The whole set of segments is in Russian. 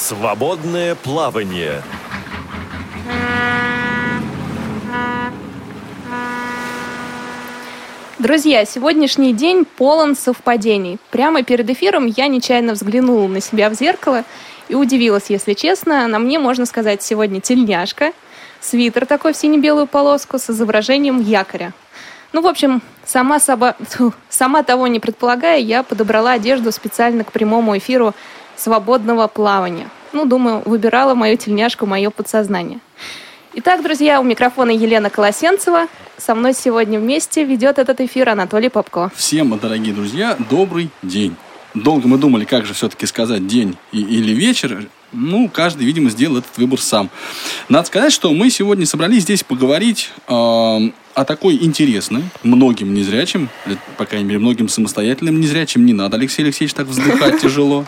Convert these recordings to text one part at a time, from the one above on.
Свободное плавание. Друзья, сегодняшний день полон совпадений. Прямо перед эфиром я нечаянно взглянула на себя в зеркало и удивилась, если честно. На мне, можно сказать, сегодня тельняшка, свитер такой в сине-белую полоску с изображением якоря. Ну, в общем, сама, соба... Сама того не предполагая, я подобрала одежду специально к прямому эфиру свободного плавания. Ну, думаю, выбирала мою тельняшку, мое подсознание. Итак, друзья, у микрофона Елена Колосенцева. Со мной сегодня вместе ведет этот эфир Анатолий Попко. Всем, дорогие друзья, добрый день. Долго мы думали, как же все-таки сказать день или вечер. Ну, каждый, видимо, сделал этот выбор сам. Надо сказать, что мы сегодня собрались здесь поговорить э, о такой интересной, многим незрячим, э, по крайней мере, многим самостоятельным незрячим, не надо, Алексей Алексеевич, так вздыхать тяжело,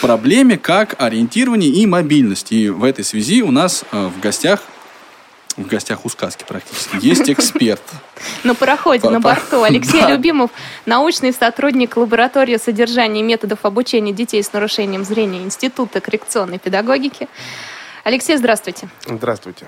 проблеме как ориентирование и мобильность. И в этой связи у нас э, в гостях в гостях у сказки практически. Есть эксперт. На пароходе, на борту. Алексей Любимов, научный сотрудник лаборатории содержания и методов обучения детей с нарушением зрения Института коррекционной педагогики. Алексей, здравствуйте. Здравствуйте.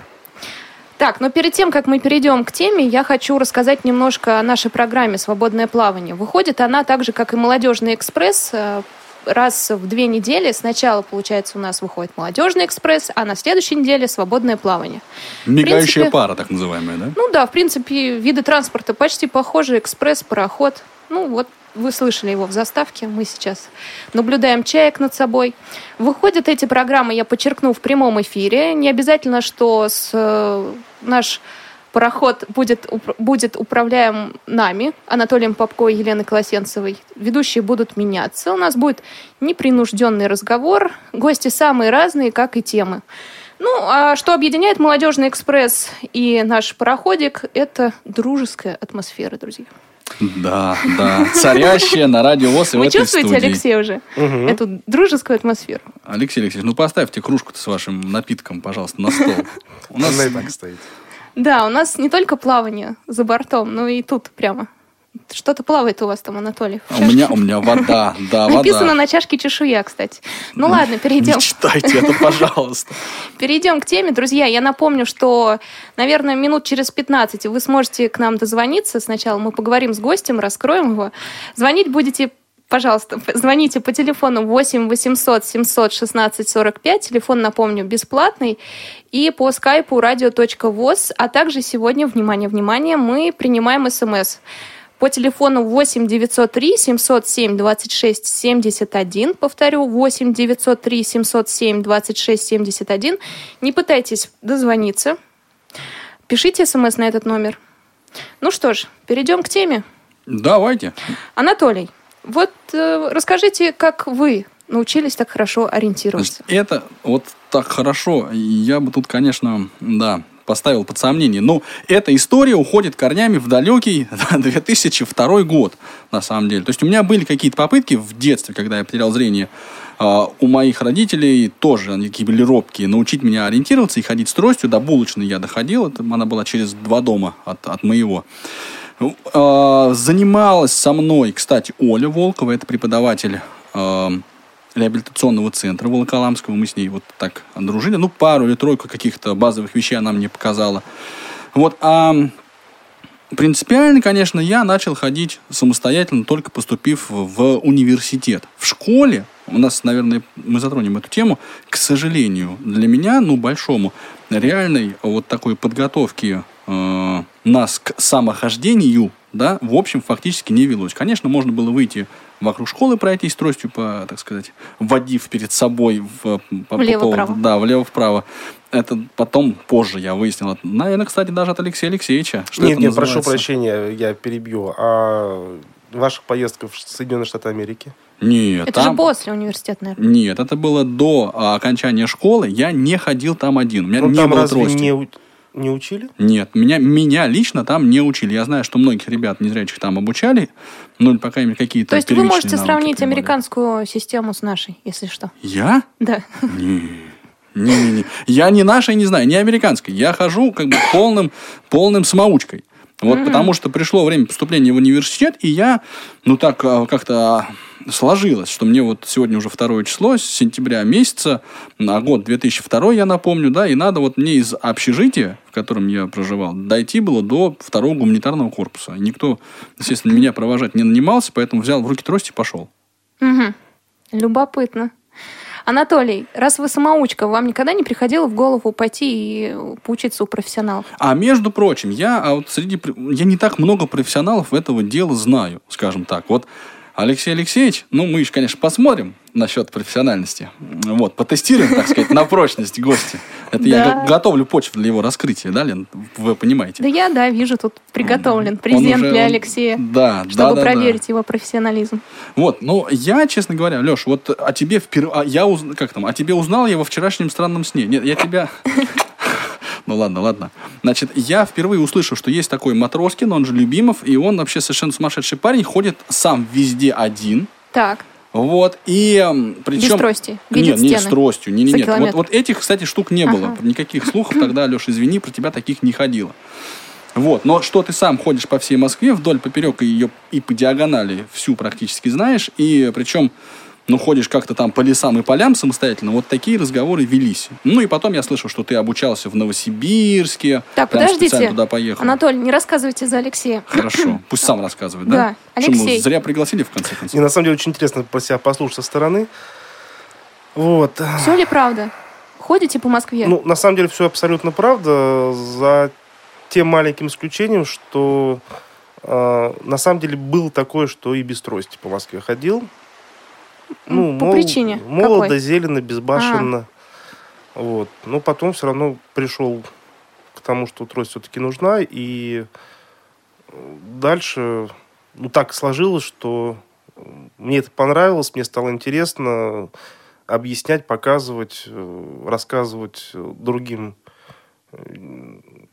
Так, но перед тем, как мы перейдем к теме, я хочу рассказать немножко о нашей программе «Свободное плавание». Выходит она так же, как и «Молодежный экспресс», э, раз в две недели. Сначала, получается, у нас выходит молодежный экспресс, а на следующей неделе свободное плавание. Мигающая принципе, пара, так называемая, да? Ну да, в принципе, виды транспорта почти похожи. Экспресс, пароход. Ну вот вы слышали его в заставке, мы сейчас наблюдаем чаек над собой. Выходят эти программы, я подчеркну, в прямом эфире. Не обязательно, что с, э, наш Пароход будет, будет управляем нами, Анатолием Попко и Еленой Колосенцевой. Ведущие будут меняться. У нас будет непринужденный разговор. Гости самые разные, как и темы. Ну, а что объединяет «Молодежный экспресс» и наш пароходик, это дружеская атмосфера, друзья. Да, да. Царящая на радио ВОЗ и Вы в этой чувствуете, студии. Алексей, уже угу. эту дружескую атмосферу? Алексей Алексеевич, ну поставьте кружку-то с вашим напитком, пожалуйста, на стол. У нас так стоит. Да, у нас не только плавание за бортом, но и тут прямо. Что-то плавает у вас там, Анатолий. У меня, у меня вода, да, вода. Написано на чашке чешуя, кстати. Ну ладно, перейдем. Не читайте это, пожалуйста. Перейдем к теме. Друзья, я напомню, что, наверное, минут через 15 вы сможете к нам дозвониться. Сначала мы поговорим с гостем, раскроем его. Звонить будете Пожалуйста, звоните по телефону 8 800 716 45. Телефон, напомню, бесплатный. И по скайпу radio.voz. А также сегодня, внимание, внимание, мы принимаем смс по телефону 8 903 707 26 71. Повторю, 8 903 707 26 71. Не пытайтесь дозвониться. Пишите смс на этот номер. Ну что ж, перейдем к теме. Давайте. Анатолий, вот э, расскажите, как вы научились так хорошо ориентироваться? Значит, это вот так хорошо. Я бы тут, конечно, да, поставил под сомнение. Но эта история уходит корнями в далекий 2002 год, на самом деле. То есть у меня были какие-то попытки в детстве, когда я потерял зрение, Uh, у моих родителей тоже они такие были робкие, научить меня ориентироваться и ходить с тростью. До булочной я доходил, это, она была через два дома от, от моего. Uh, занималась со мной, кстати, Оля Волкова, это преподаватель uh, реабилитационного центра Волоколамского. Мы с ней вот так дружили. Ну, пару или тройку каких-то базовых вещей она мне показала. Вот, а принципиально, конечно, я начал ходить самостоятельно, только поступив в университет. В школе, у нас, наверное, мы затронем эту тему, к сожалению, для меня, ну, большому, реальной вот такой подготовки э, нас к самохождению, да, в общем, фактически не велось. Конечно, можно было выйти вокруг школы пройтись тростью, по, так сказать, водив перед собой в, по, влево-вправо. Да, влево-вправо. Это потом, позже я выяснил. Наверное, кстати, даже от Алексея Алексеевича. Что нет, нет, прошу прощения, я перебью. А ваша поездка в Соединенные Штаты Америки? Нет. Это там... же после университета, наверное. Нет, это было до окончания школы. Я не ходил там один. У меня ну, не там было разве трости. Не, не учили? Нет, меня, меня лично там не учили. Я знаю, что многих ребят незрячих там обучали, ну, или, по крайней мере, какие-то То есть вы можете сравнить приводят. американскую систему с нашей, если что? Я? Да. Не. Не-не-не. Я не нашей не знаю, не американской. Я хожу как бы полным, полным самоучкой. Вот mm-hmm. потому что пришло время поступления в университет, и я, ну так, а, как-то сложилось, что мне вот сегодня уже второе число, с сентября месяца, на год 2002, я напомню, да, и надо вот мне из общежития, в котором я проживал, дойти было до второго гуманитарного корпуса. Никто, естественно, меня провожать не нанимался, поэтому взял в руки трость и пошел. Угу. Любопытно. Анатолий, раз вы самоучка, вам никогда не приходило в голову пойти и поучиться у профессионалов? А между прочим, я а вот среди я не так много профессионалов этого дела знаю, скажем так. Вот Алексей Алексеевич, ну мы еще, конечно, посмотрим насчет профессиональности. Вот, потестируем, так сказать, на прочность гостя. Это я Да. го- готовллю почву для его раскрытия, да, Лен? Вы понимаете? Да я, да, вижу, тут приготовлен презент уже- для Алексея, Да, чтобы да, да, да. проверить его профессионализм. Вот, ну, я, честно говоря, Леш, вот о тебе впервые, я уз... как там, о тебе узнал я во вчерашнем странном сне. Нет, я тебя... Ну ладно, ладно. Значит, я впервые услышал, что есть такой Матроскин, он же Любимов, и он вообще совершенно сумасшедший парень, ходит сам везде один. Так, Вот, и причем... Без трости, видит Нет, не стены с тростью, не, не, нет. Вот, километр. вот этих, кстати, штук не было. Ага. Никаких слухов тогда, Леш, извини, про тебя таких не ходило. Вот, но что ты сам ходишь по всей Москве вдоль, поперек и ее и по диагонали всю практически знаешь, и причем, ну, ходишь как-то там по лесам и полям самостоятельно, вот такие разговоры велись. Ну, и потом я слышал, что ты обучался в Новосибирске, так, прям специально подождите. туда поехал. Анатолий, не рассказывайте за Алексея. Хорошо, пусть сам рассказывает, да? Да, Почему? Алексей. Зря пригласили, в конце концов. И на самом деле очень интересно про себя послушать со стороны. Вот. Все ли правда? Ходите по Москве? Ну, на самом деле все абсолютно правда, за тем маленьким исключением, что э, на самом деле было такое, что и без трости по Москве ходил. Ну, по причине Молодо, какой? зелено, безбашенно. Вот. Но потом все равно пришел к тому, что трость все-таки нужна. И э, дальше ну, так сложилось, что э, мне это понравилось, мне стало интересно объяснять, показывать, э, рассказывать другим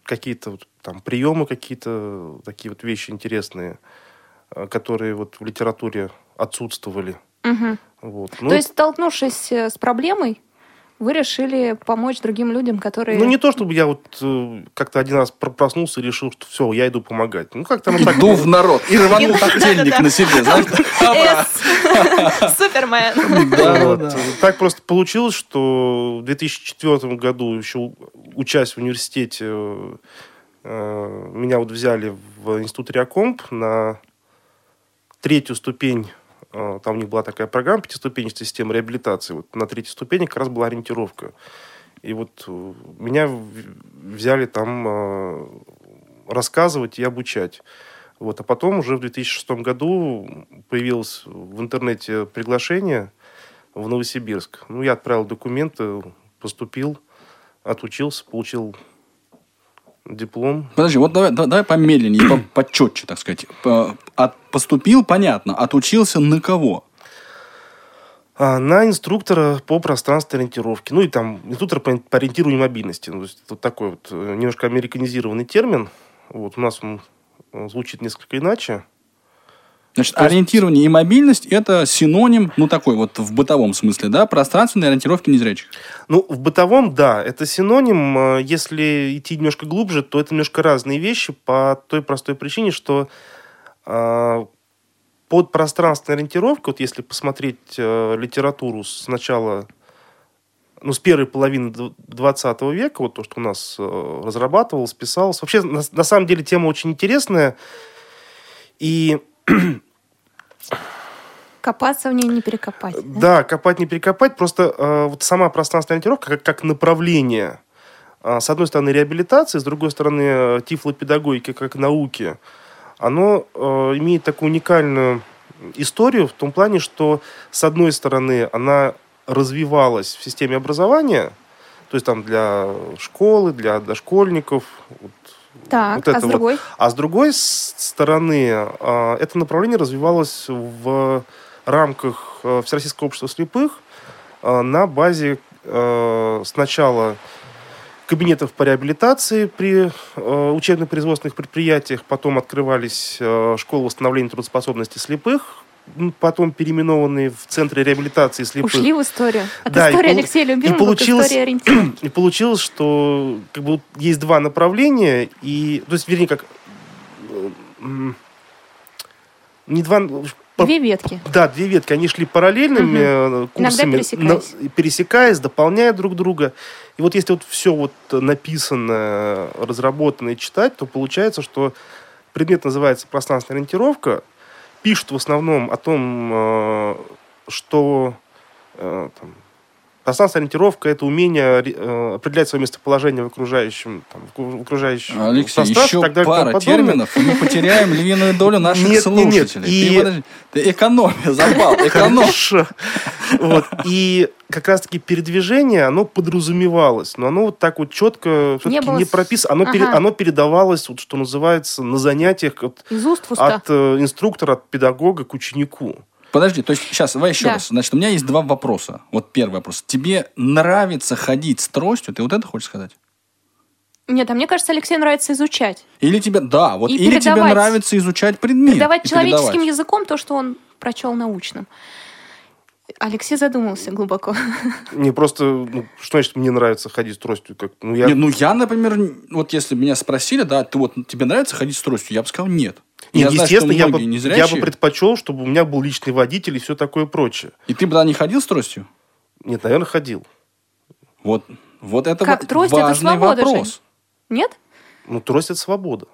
какие-то вот там приемы, какие-то такие вот вещи интересные, которые вот в литературе отсутствовали. Мгм. Вот. То есть, столкнувшись э, с проблемой, вы решили помочь другим людям, которые... Ну, не то, чтобы я вот э, как-то один раз про- проснулся и решил, что все, я иду помогать. Ну, как-то оно так... Иду в народ и рванул да-да-да. на себе, знаешь? Супермен. Да, Вот. да. Так просто получилось, что в 2004 году, еще учась в университете, э, меня вот взяли в институт Реакомп на третью ступень. Э, Там у них была такая программа, пятиступенчатая система реабилитации. Вот на третьей ступени как раз была ориентировка. И вот э, меня взяли там э, рассказывать и обучать. Вот. А потом уже в 2006 году появилось в интернете приглашение в Новосибирск. Ну, я отправил документы, поступил, отучился, получил диплом. Подожди, вот давай, да- давай помедленнее, по- почетче, так сказать. По- от- поступил, понятно. Отучился на кого? А, на инструктора по пространственной ориентировке. Ну, и там инструктор по, по ориентированию мобильности. Ну, то есть, вот такой вот э, немножко американизированный термин. Вот, у нас он э, звучит несколько иначе. Значит, То ориентирование и мобильность – это синоним, ну, такой вот в бытовом смысле, да, пространственной ориентировки незрячих. Ну, в бытовом, да, это синоним. Э, Если идти немножко глубже, то это немножко разные вещи по той простой причине, что э, под пространственной ориентировкой, вот если посмотреть э, литературу с начала, ну, с первой половины дв- 20 века, вот то, что у нас э, разрабатывалось, писалось. Вообще, на, на самом деле, тема очень интересная. И Копаться в ней не перекопать. Да, копать не перекопать. Просто э, вот сама пространственная ориентировка как, как направление. э, с одной стороны, реабилитации, с другой стороны, э, тифлопедагогики как науки. Оно э, имеет такую уникальную историю в том плане, что, с одной стороны, она развивалась в системе образования, то есть там для школы, для дошкольников, Так, вот а с вот. другой? а с другой стороны, а, это направление развивалось в рамках э, Всероссийского общества слепых а, на базе э, сначала кабинетов по реабилитации при э, учебно-производственных предприятиях, потом открывались э, школы восстановления трудоспособности слепых, потом переименованные в Центры реабилитации слепых. Ушли в историю. От Да, и истории Алексея и Любимого получилось- истории ориентира. И получилось, что как бы, есть два направления, и, то есть, вернее, как, э, не два, Две ветки. Да, две ветки, они шли параллельными э, курсами, пересекаясь. на- пересекаясь, дополняя друг друга. И вот если вот все вот написанное, разработанное читать, то получается, что предмет называется пространственная ориентировка. Пишут в основном о том, э, что э, там, пространственная ориентировка – это умение э, определять свое местоположение в окружающем, там, в окружающем Алексей, пространстве еще и так далее пара терминов, и мы потеряем львиную долю наших Нет, нет, нет. слушателей. И- Ты, подожди, ты экономия, забал, эконом. Хорошо. Вот. И как раз-таки передвижение, оно подразумевалось, но оно вот так вот четко все-таки было не, прописано. Оно, пере- Ага. оно передавалось, вот, что называется, на занятиях от, Из уст в уста. от, э, инструктора, от педагога к ученику. Подожди, то есть сейчас, давай еще Да. раз. Значит, у меня есть два вопроса. Вот первый вопрос. Тебе нравится ходить с тростью? Ты вот это хочешь сказать? Нет, а мне кажется, Алексею нравится изучать. Или тебе, да, вот, И или тебе нравится изучать предмет. Передавать человеческим передавать. языком то, что он прочел научным. Алексей задумался глубоко. Мне просто, ну, что значит мне нравится ходить с тростью? Как, ну, я, Не, ну я, например, вот если бы меня спросили, да, ты вот тебе нравится ходить с тростью, я бы сказал нет. И, я знаю, что естественно, я бы, многие я незрячие, бы предпочел, чтобы у меня был личный водитель и все такое прочее. И ты бы да, не ходил с тростью? Нет, наверное, ходил. Вот, вот это Как вот трость, это важный свобода, вопрос. Нет? Ну, трость – это свобода.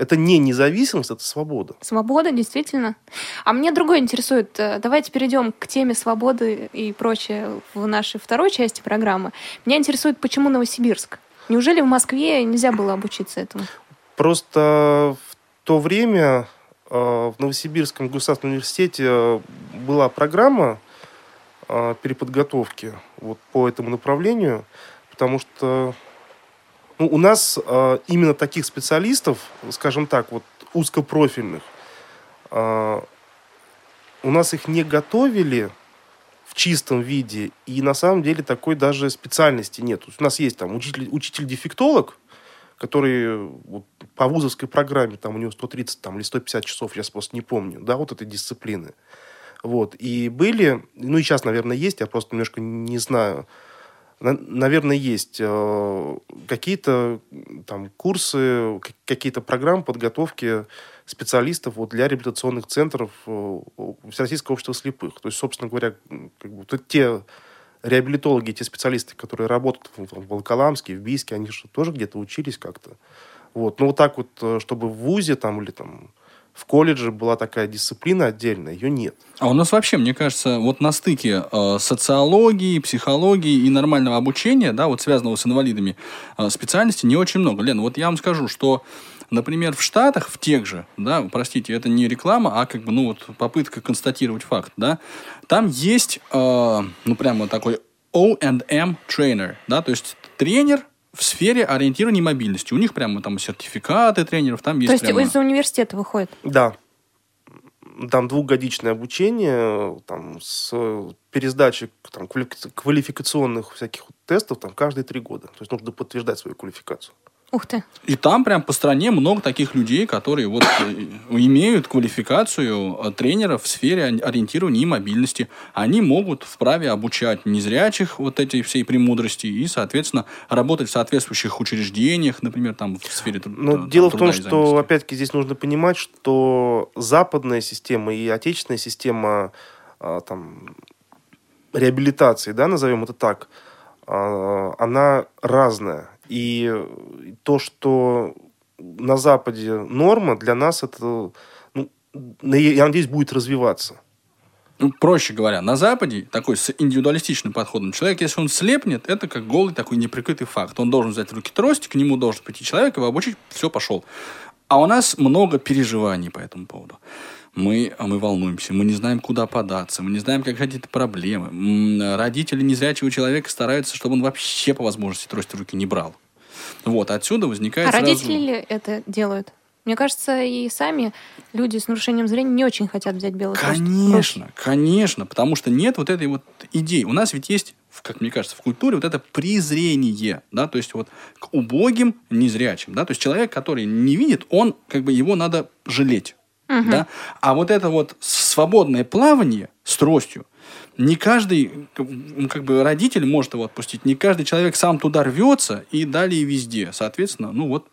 Это не независимость, это свобода. Свобода, действительно. А мне другое интересует. Э, Давайте перейдем к теме свободы и прочее в нашей второй части программы. Меня интересует, почему Новосибирск? Неужели в Москве нельзя было обучиться этому? Просто в то время э, в Новосибирском государственном университете э, была программа э, переподготовки вот по этому направлению, потому что ну, у нас именно таких специалистов, скажем так, вот узкопрофильных, у нас их не готовили в чистом виде, и на самом деле такой даже специальности нет. У нас есть там учитель, учитель-дефектолог, который вот, по вузовской программе, там у него 130 там, или 150 часов, я просто не помню, да, вот этой дисциплины. Вот. И были, ну и сейчас, наверное, есть, я просто немножко не знаю, На- наверное, есть э, какие-то там курсы, какие-то программы подготовки специалистов вот, для реабилитационных центров э, Всероссийского общества слепых. То есть, собственно говоря, как бы, те реабилитологи, те специалисты, которые работают в, в Волоколамске, в Бийске, они же тоже где-то учились как-то. Вот. Но вот так вот, э, чтобы в ВУЗе там, или там в колледже была такая дисциплина отдельная, ее нет. А у нас вообще, мне кажется, вот на стыке э, социологии, психологии и нормального обучения, да, вот связанного с инвалидами э, специальностей не очень много. Лен, вот я вам скажу, что, например, в Штатах, в тех же, да, простите, это не реклама, а как бы, ну, вот попытка констатировать факт, да, там есть, э, ну, прямо такой O&M trainer, да, то есть тренер в сфере ориентирования и мобильности. У них прямо там сертификаты тренеров, там есть То есть прямо... из университета выходит. Да. Там двухгодичное обучение, там, с пересдачей там, квалифи- квалификационных всяких тестов там, каждые три года. То есть нужно подтверждать свою квалификацию. Ух ты. И там прям по стране много таких людей, которые вот э, имеют квалификацию э, тренеров в сфере ори- ориентирования и мобильности. Они могут вправе обучать незрячих вот этой всей премудрости и, соответственно, работать в соответствующих учреждениях, например, там в сфере тру- Но там, дело в том, труда что, опять-таки, здесь нужно понимать, что западная система и отечественная система а, там, реабилитации, да, назовем это так, а, она разная. И то, что на Западе норма, для нас это, ну, я надеюсь, будет развиваться. Ну, проще говоря, на Западе такой с индивидуалистичным подходом человек, если он слепнет, это как голый такой неприкрытый факт. Он должен взять в руки трость, к нему должен прийти человек, его обучить, все, пошел. А у нас много переживаний по этому поводу. Мы, а мы волнуемся, мы не знаем, куда податься, мы не знаем, как эти проблемы. Родители незрячего человека стараются, чтобы он вообще по возможности трость руки не брал. Вот, отсюда возникает А сразу... родители ли это делают? Мне кажется, и сами люди с нарушением зрения не очень хотят взять белый в руки. Конечно, конечно, потому что нет вот этой вот идеи. У нас ведь есть, как мне кажется, в культуре вот это презрение, да, то есть вот к убогим, незрячим, да, то есть человек, который не видит, он, как бы его надо жалеть, да, а вот это вот свободное плавание с тростью, не каждый, как ну, бы родитель может его отпустить, не каждый человек сам туда рвется и далее везде, соответственно, ну вот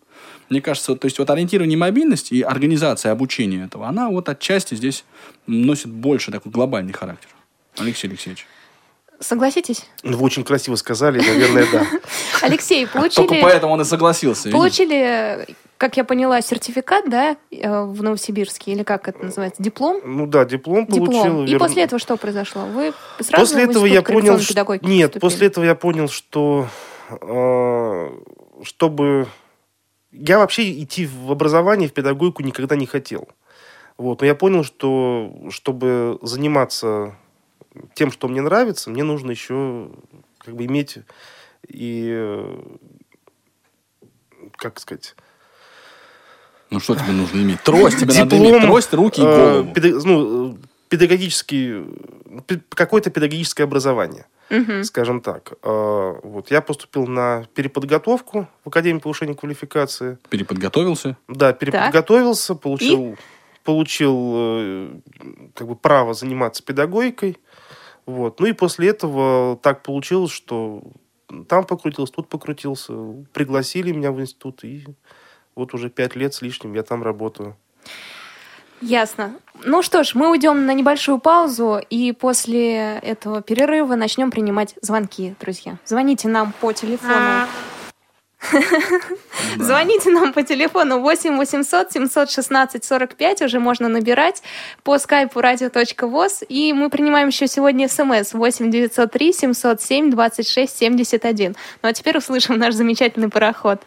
Мне кажется, то есть вот ориентирование мобильность и организация обучения этого, она вот отчасти здесь носит больше такой глобальный характер. Алексей Алексеевич. Согласитесь? Вы очень красиво сказали, наверное, да. Алексей, Только получили, поэтому он и согласился. получили, как я поняла, сертификат, да, э, в Новосибирске, или как это называется, диплом? Ну да, диплом получил. Диплом. И вер- после этого что произошло? Вы сразу После этого я понял, что... Нет, поступили? после этого я понял, что э, чтобы... Я вообще идти в образование, в педагогику никогда не хотел. Вот. Но я понял, что чтобы заниматься тем, что мне нравится, мне нужно еще как бы иметь и... э, Как сказать? Ну что тебе нужно иметь? Трость тебе надо иметь. Трость, руки и э, голову. ну, педагогический, пе- какое-то педагогическое образование, Мгм. скажем так. Э, Вот, я поступил на переподготовку в Академию повышения квалификации. Переподготовился. Да, переподготовился, получил, получил э, как бы право заниматься педагогикой. Вот. Ну и после этого так получилось, что там покрутился, тут покрутился. Пригласили меня в институт, и вот уже пять лет с лишним я там работаю. Ясно. Ну что ж, мы уйдем на небольшую паузу, и после этого перерыва начнем принимать звонки, друзья. Звоните нам по телефону. Звоните нам по телефону 8 800 716 45, уже можно набирать по скайпу radio.voz, и мы принимаем еще сегодня смс 8 903 707 26 71. Ну а теперь услышим наш замечательный пароход.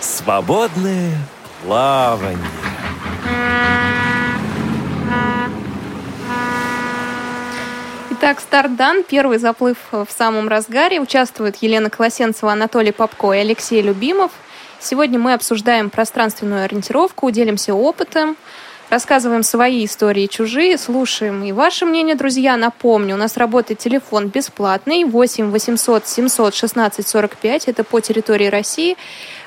Свободное плавание. Итак, старт дан. Первый заплыв в самом разгаре. Участвуют Елена Колосенцева, Анатолий Попко и Алексей Любимов. Сегодня мы обсуждаем пространственную ориентировку, делимся опытом, рассказываем свои истории чужие, слушаем и ваше мнение, друзья. Напомню, у нас работает телефон бесплатный 8 800 716 45, это по территории России.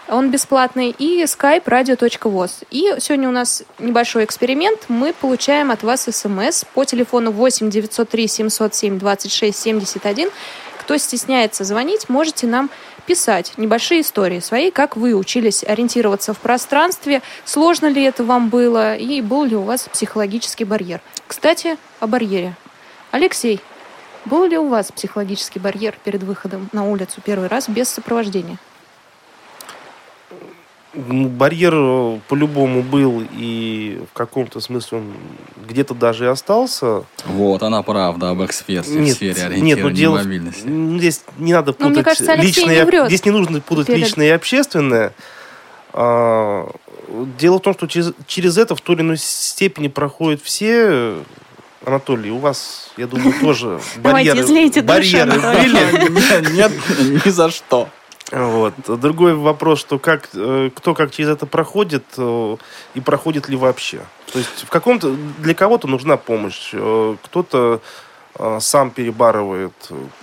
Он бесплатный. И skype radio.voz. И сегодня у нас небольшой эксперимент. Мы получаем от вас смс по телефону 8 903 707 26 71. Кто стесняется звонить, можете нам писать небольшие истории свои, как вы учились ориентироваться в пространстве, сложно ли это вам было и был ли у вас психологический барьер. Кстати, о барьере. Алексей, был ли у вас психологический барьер перед выходом на улицу первый раз без сопровождения? Ну, Барьер э, по-любому был, и в каком-то смысле он где-то даже и остался. Вот, она правда об эксперте в сфере нет, ну дело... мобильности. м, Здесь не надо Ну, мне путать кажется, Алексей личное... не врет Здесь не нужно путать перед- личное и общественное. А, Дело в том, что через, через это в той или иной степени проходят все... Анатолий, у вас, я думаю, тоже Давайте, барьеры, излейте душу, барьеры Анатолий. были. Нет, ни за что. Вот. Другой вопрос, что как, э, кто как через это проходит э, и проходит ли вообще. То есть в каком-то для кого-то нужна помощь, э, кто-то сам перебарывает,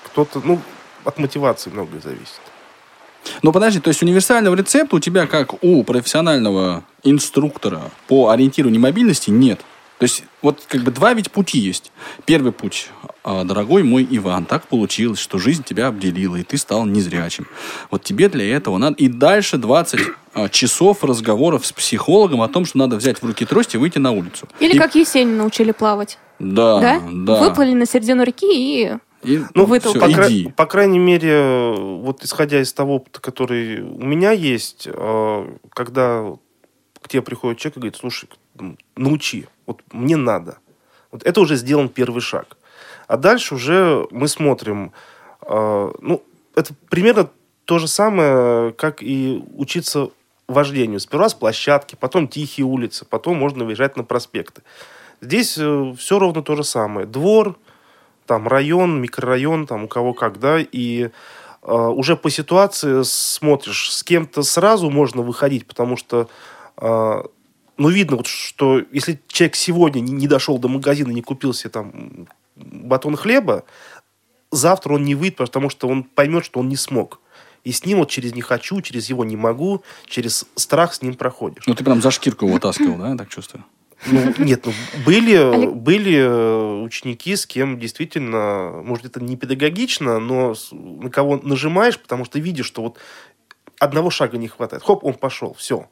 кто-то, ну, от мотивации многое зависит. Ну подожди, то есть универсального рецепта у тебя, как у профессионального инструктора по ориентированию мобильности, нет. То есть вот как бы два ведь пути есть. Первый путь. А, Дорогой мой Иван, так получилось, что жизнь тебя обделила, и ты стал незрячим. Вот тебе для этого надо... И дальше 20 а, часов разговоров с психологом о том, что надо взять в руки трость и выйти на улицу. Или И- как Есенина научили плавать, Да, да? да. Выплыли на середину реки и... И Ну, Вытолкнуть. по, всё, кра- иди. по крайней мере, вот исходя из того опыта, который у меня есть, э, когда к тебе приходит человек и говорит, слушай, научи, вот мне надо. Вот это уже сделан первый шаг. А дальше уже мы смотрим, э, ну, это примерно то же самое, как и учиться вождению. Сперва с площадки, потом тихие улицы, потом можно выезжать на проспекты. Здесь все ровно то же самое. Двор, там район, микрорайон, там у кого как, да, и э, уже по ситуации смотришь, с кем-то сразу можно выходить, потому что, э, ну, видно, вот, что если человек сегодня не дошел до магазина, не купил себе там батон хлеба, завтра он не выйдет, потому что он поймет, что он не смог. И с ним вот через «не хочу», через его «не могу», через страх с ним проходишь. Ну ты прям за шкирку его таскивал, да, я так чувствую? Ну, нет, ну, были, Олег- были э, ученики, с кем действительно, может, это не педагогично, но на кого нажимаешь, потому что видишь, что вот одного шага не хватает. Хоп, он пошел, все.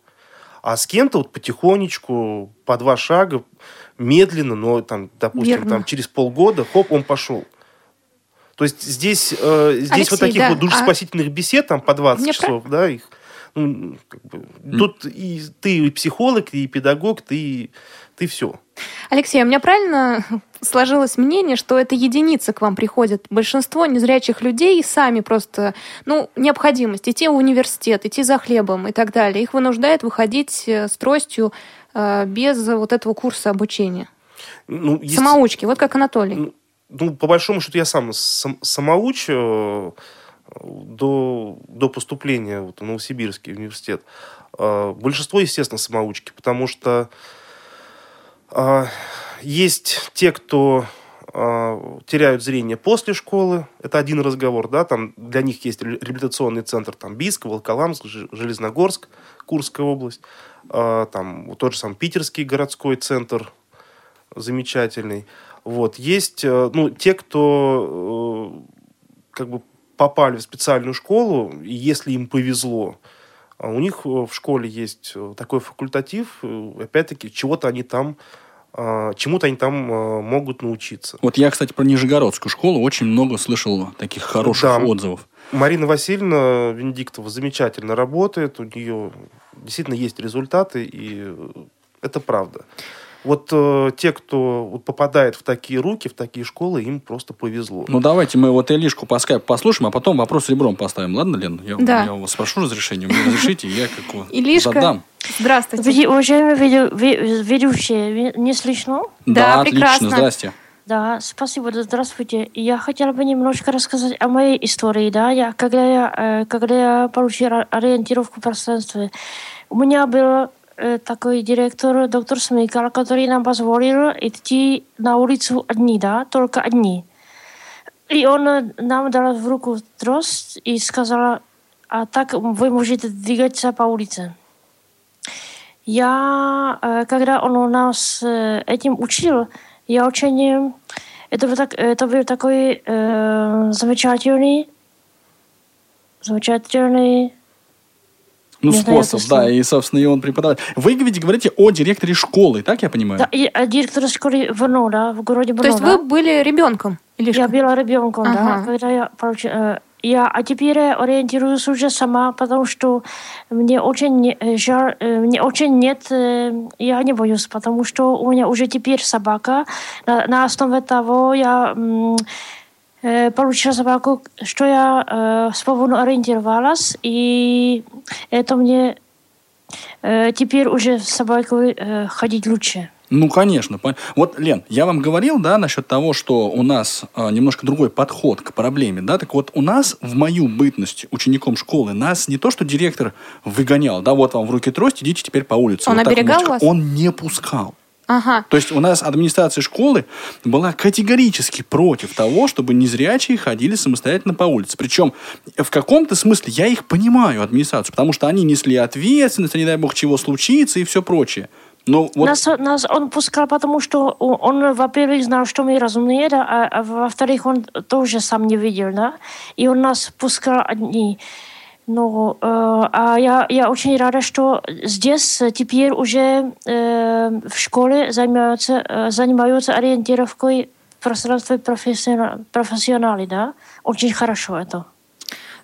А с кем-то вот потихонечку, по два шага, медленно, но там, допустим, Верно. там через полгода, хоп, он пошел. То есть здесь, э, здесь Алексей, вот таких да, вот душеспасительных бесед, там по 20 Мне часов, да, их, ну, как бы, тут и ты и психолог, и педагог, ты, ты все. Алексей, у меня правильно сложилось мнение, что это единицы к вам приходят. Большинство незрячих людей сами просто, ну, необходимость идти в университет, идти за хлебом и так далее. Их вынуждает выходить э, с тростью э, без вот этого курса обучения. Ну, есть- Самоучки, вот как Анатолий. Ну, ну, по большому счету, я сам сам- самоуч э, до, до поступления вот, в Новосибирский университет. Большинство, естественно, самоучки, потому что есть те, кто э, теряют зрение после школы, это один разговор, да, там для них есть ре- реабилитационный центр, там Бийск, Волоколамск, Железногорск, Курская область, Э, там тот же сам Питерский городской центр, замечательный. Вот. Есть э, ну, те, кто э, как бы попали в специальную школу, если им повезло, а у них э, в школе есть э, такой факультатив, э, опять-таки, чего-то они там, э, чему-то они там могут научиться. Вот я, кстати, про Нижегородскую школу очень много слышал таких хороших Да. отзывов. Марина Васильевна Венедиктова замечательно работает, у нее действительно есть результаты, и это правда. Вот э, те, кто вот попадает в такие руки, в такие школы, им просто повезло. Ну, давайте мы вот Илишку по скайпу послушаем, а потом вопрос ребром поставим. Ладно, Лен? Я, Да. я у вас спрошу разрешение, вы разрешите, я как его Илишка, задам. здравствуйте. Уважаемые веду- ве- ведущие, не слышно? Да, отлично, прекрасно. здрасте. Да, спасибо, да, здравствуйте. Я хотела бы немножко рассказать о моей истории, да. Я, когда, я, э, когда я получила ориентировку в пространстве, у меня был э, такой директор, доктор Смейкал, который нам позволил идти на улицу одни, да, только одни. И он э, нам дал в руку трость и сказал, а так вы можете двигаться по улице. Я, э, когда он у нас э, этим учил, я очень... э, Это был, так, это был такой э, замечательный, замечательный... Ну, знаю, способ, да, что. и, собственно, и он преподаватель. Вы ведь говорите о директоре школы, так я понимаю? Да, и, э, директор школы да, в городе Брно. То есть да. вы были ребенком, Илишка? Я была ребенком, Ага. да, когда я получила... Я, а теперь я ориентируюсь уже сама, потому что мне очень не- э, жаль, э, мне очень нет, э, я не боюсь, потому что у меня уже теперь собака. На, на основе того я э, получила собаку, что я э, свободно ориентировалась, и это мне э, теперь уже с собакой э, ходить лучше. Ну, конечно. Вот, Лен, я вам говорил, да, насчет того, что у нас а, немножко другой подход к проблеме, да, так вот у нас в мою бытность учеником школы нас не то, что директор выгонял, да, вот вам в руки трость, идите теперь по улице. Он Вот оберегал вас? Он не пускал. Ага. То есть у нас администрация школы была категорически против того, чтобы незрячие ходили самостоятельно по улице. Причем в каком-то смысле я их понимаю, администрацию, потому что они несли ответственность, не дай бог чего случится и все прочее. Но вот Нас, нас он пускал, потому что он, во-первых, знал, что мы разумные, да, а, а во-вторых, он тоже сам не видел, да, и он нас пускал одни. Но э, а я, я очень рада, что здесь теперь уже э, в школе занимаются, э, занимаются ориентировкой в пространстве профессиона- профессионалы, да. Очень хорошо это.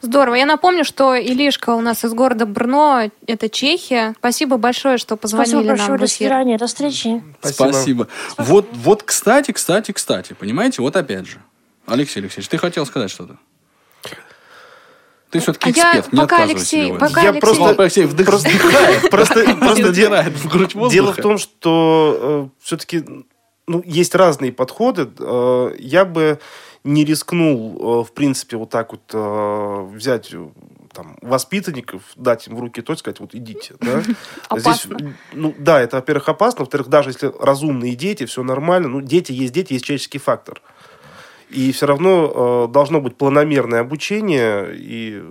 Здорово. Я напомню, что Илишка у нас из города Брно, это Чехия. Спасибо большое, что позвонили Спасибо большое, нам в до свидания, до встречи. Спасибо. Вот, вот, кстати, кстати, кстати, понимаете, вот опять же. Алексей Алексеевич, ты хотел сказать что-то? Ты все-таки А я эксперт, не пока Алексей- пока Я Алексей- просто- Алексей вдых- вдыхает. Просто, просто в грудь воздуха. Дело в том, что все-таки ну, есть разные подходы. Э, Я бы не рискнул, э, в принципе, вот так вот э, взять э, там, воспитанников, дать им в руки то и сказать, вот идите. Да? Опасно. Здесь, ну, да, это, во-первых, опасно. Во-вторых, даже если разумные дети, все нормально. Ну, дети есть дети, есть человеческий фактор. И все равно э, должно быть планомерное обучение и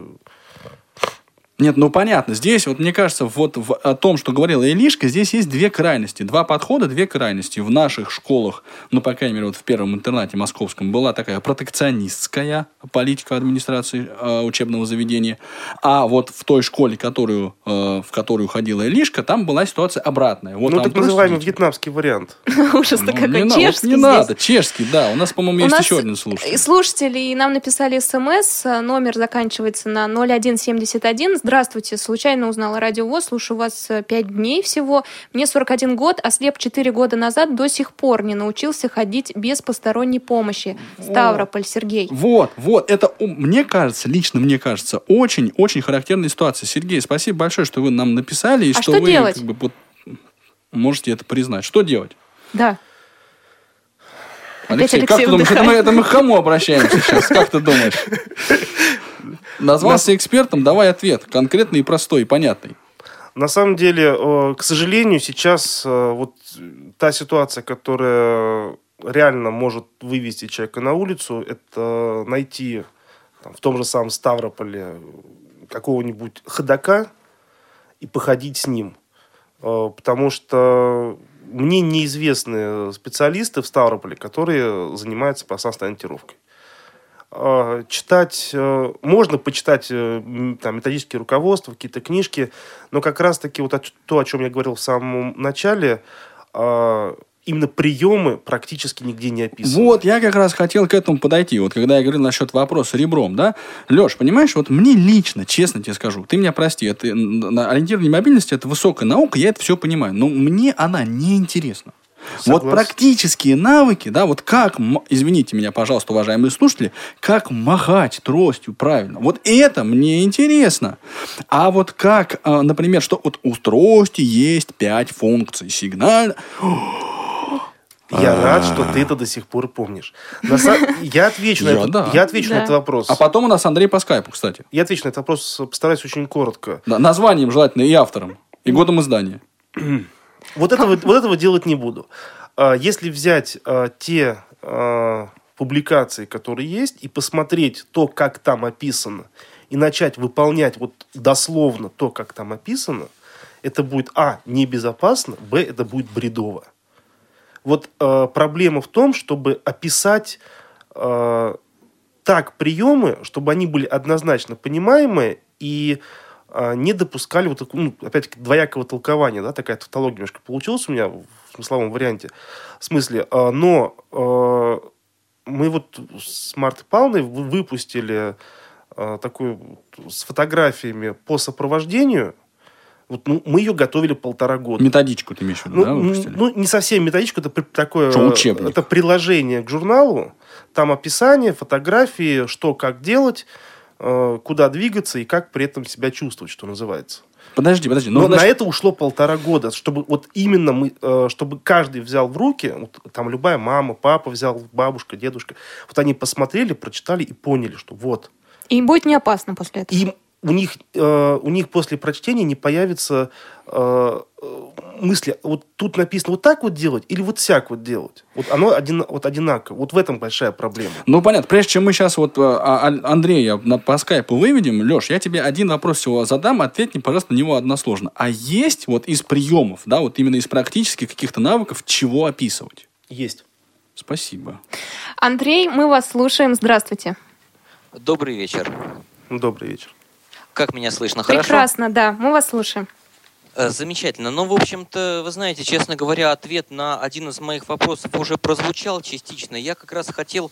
Нет, ну понятно. Здесь, вот мне кажется, вот в, о том, что говорила Илишка, здесь есть две крайности. Два подхода, две крайности. В наших школах, ну, по крайней мере, вот в первом интернате московском, была такая протекционистская политика администрации э, учебного заведения. А вот в той школе, которую, э, в которую ходила Илишка, там была ситуация обратная. Вот ну, так просто называемый дети- вьетнамский вариант. Ужас-то Ну, какой. Чешский не надо, чешский, да. У нас, по-моему, есть еще один слушатель. и слушатели нам написали смс, э, номер заканчивается на 0171. Здравствуйте, случайно узнала радио ВОЗ, слушаю вас 5 дней всего. Мне 41 год, а слеп 4 года назад до сих пор не научился ходить без посторонней помощи. Ставрополь, Сергей. Вот, вот, это, мне кажется, лично мне кажется, очень-очень характерная ситуация. Сергей, спасибо большое, что вы нам написали, и А что, что вы делать? как бы, вот, можете это признать. Что делать? Да. Алексей, Алексей как ты думаешь, это мы, это мы к кому обращаемся сейчас? Как ты думаешь? Назвался экспертом, давай ответ. Конкретный и простой, и понятный. На самом деле, э, к сожалению, сейчас э, вот та ситуация, которая реально может вывести человека на улицу, это найти там, в том же самом Ставрополе какого-нибудь ходока и походить с ним. Э, Потому что мне неизвестны специалисты в Ставрополе, которые занимаются пространственной ориентировкой. Э, Читать, э, можно почитать э, там, методические руководства, какие-то книжки, но как раз-таки вот то, о чем я говорил в самом начале, именно приемы практически нигде не описаны. Вот, я как раз хотел к этому подойти. Вот когда я говорил насчет вопроса ребром, да? Леш, понимаешь, вот мне лично, честно тебе скажу, ты меня прости, это ориентирование мобильности, это высокая наука, я это все понимаю, но мне она не интересна. Вот Согласен. практические навыки, да, вот как, извините меня, пожалуйста, уважаемые слушатели, как махать тростью правильно. Вот это мне интересно. А вот как, а, например, что вот у трости есть пять функций. Сигнально, Я рад, что ты это до сих пор помнишь. На са- Я отвечу, на, Я этот, да. я отвечу на Да. этот вопрос. А потом у нас Андрей по скайпу, кстати. Я отвечу на этот вопрос, постараюсь очень коротко. Да, названием желательно и автором, и годом издания. Вот этого, вот этого делать не буду. А, Если взять а, те а, публикации, которые есть, и посмотреть то, как там описано, и начать выполнять вот дословно то, как там описано, это будет, а, небезопасно, б, это будет бредово. Вот э, проблема в том, чтобы описать э, так приемы, чтобы они были однозначно понимаемые и э, не допускали вот такого, ну, опять-таки, двоякого толкования, да, такая тавтология немножко получилась у меня в смысловом варианте. В смысле, э, но э, мы вот с Мартой Павловной вы- выпустили такую с фотографиями по сопровождению. Вот, ну, мы ее готовили полтора года. Методичку ты имеешь в виду, Ну, да, выпустили? ну, не совсем методичку, это такое... Что, учебник? Это приложение к журналу. Там описание, фотографии, что, как делать, куда двигаться и как при этом себя чувствовать, что называется. Подожди, подожди. Но Ну, на значит, это ушло полтора года, чтобы вот именно мы, э, чтобы каждый взял в руки, вот там любая мама, папа взял, бабушка, дедушка, вот они посмотрели, прочитали и поняли, что вот. Им будет не опасно после этого. Им у них, э, у них после прочтения не появится э, э, мысли, вот тут написано вот так вот делать или вот всяк вот делать. Вот оно один, вот одинаково. Вот в этом большая проблема. Ну, понятно. Прежде чем мы сейчас вот а, а, Андрея на, по скайпу выведем, Леш, я тебе один вопрос всего задам, ответь мне, пожалуйста, на него односложно. А есть вот из приемов, да, вот именно из практических каких-то навыков, чего описывать? Есть. Спасибо. Андрей, мы вас слушаем. Здравствуйте. Добрый вечер. Добрый вечер. Как меня слышно? Хорошо? Прекрасно, да, мы вас слушаем. Э, Замечательно. Ну, в общем-то, вы знаете, честно говоря, ответ на один из моих вопросов уже прозвучал частично. Я как раз хотел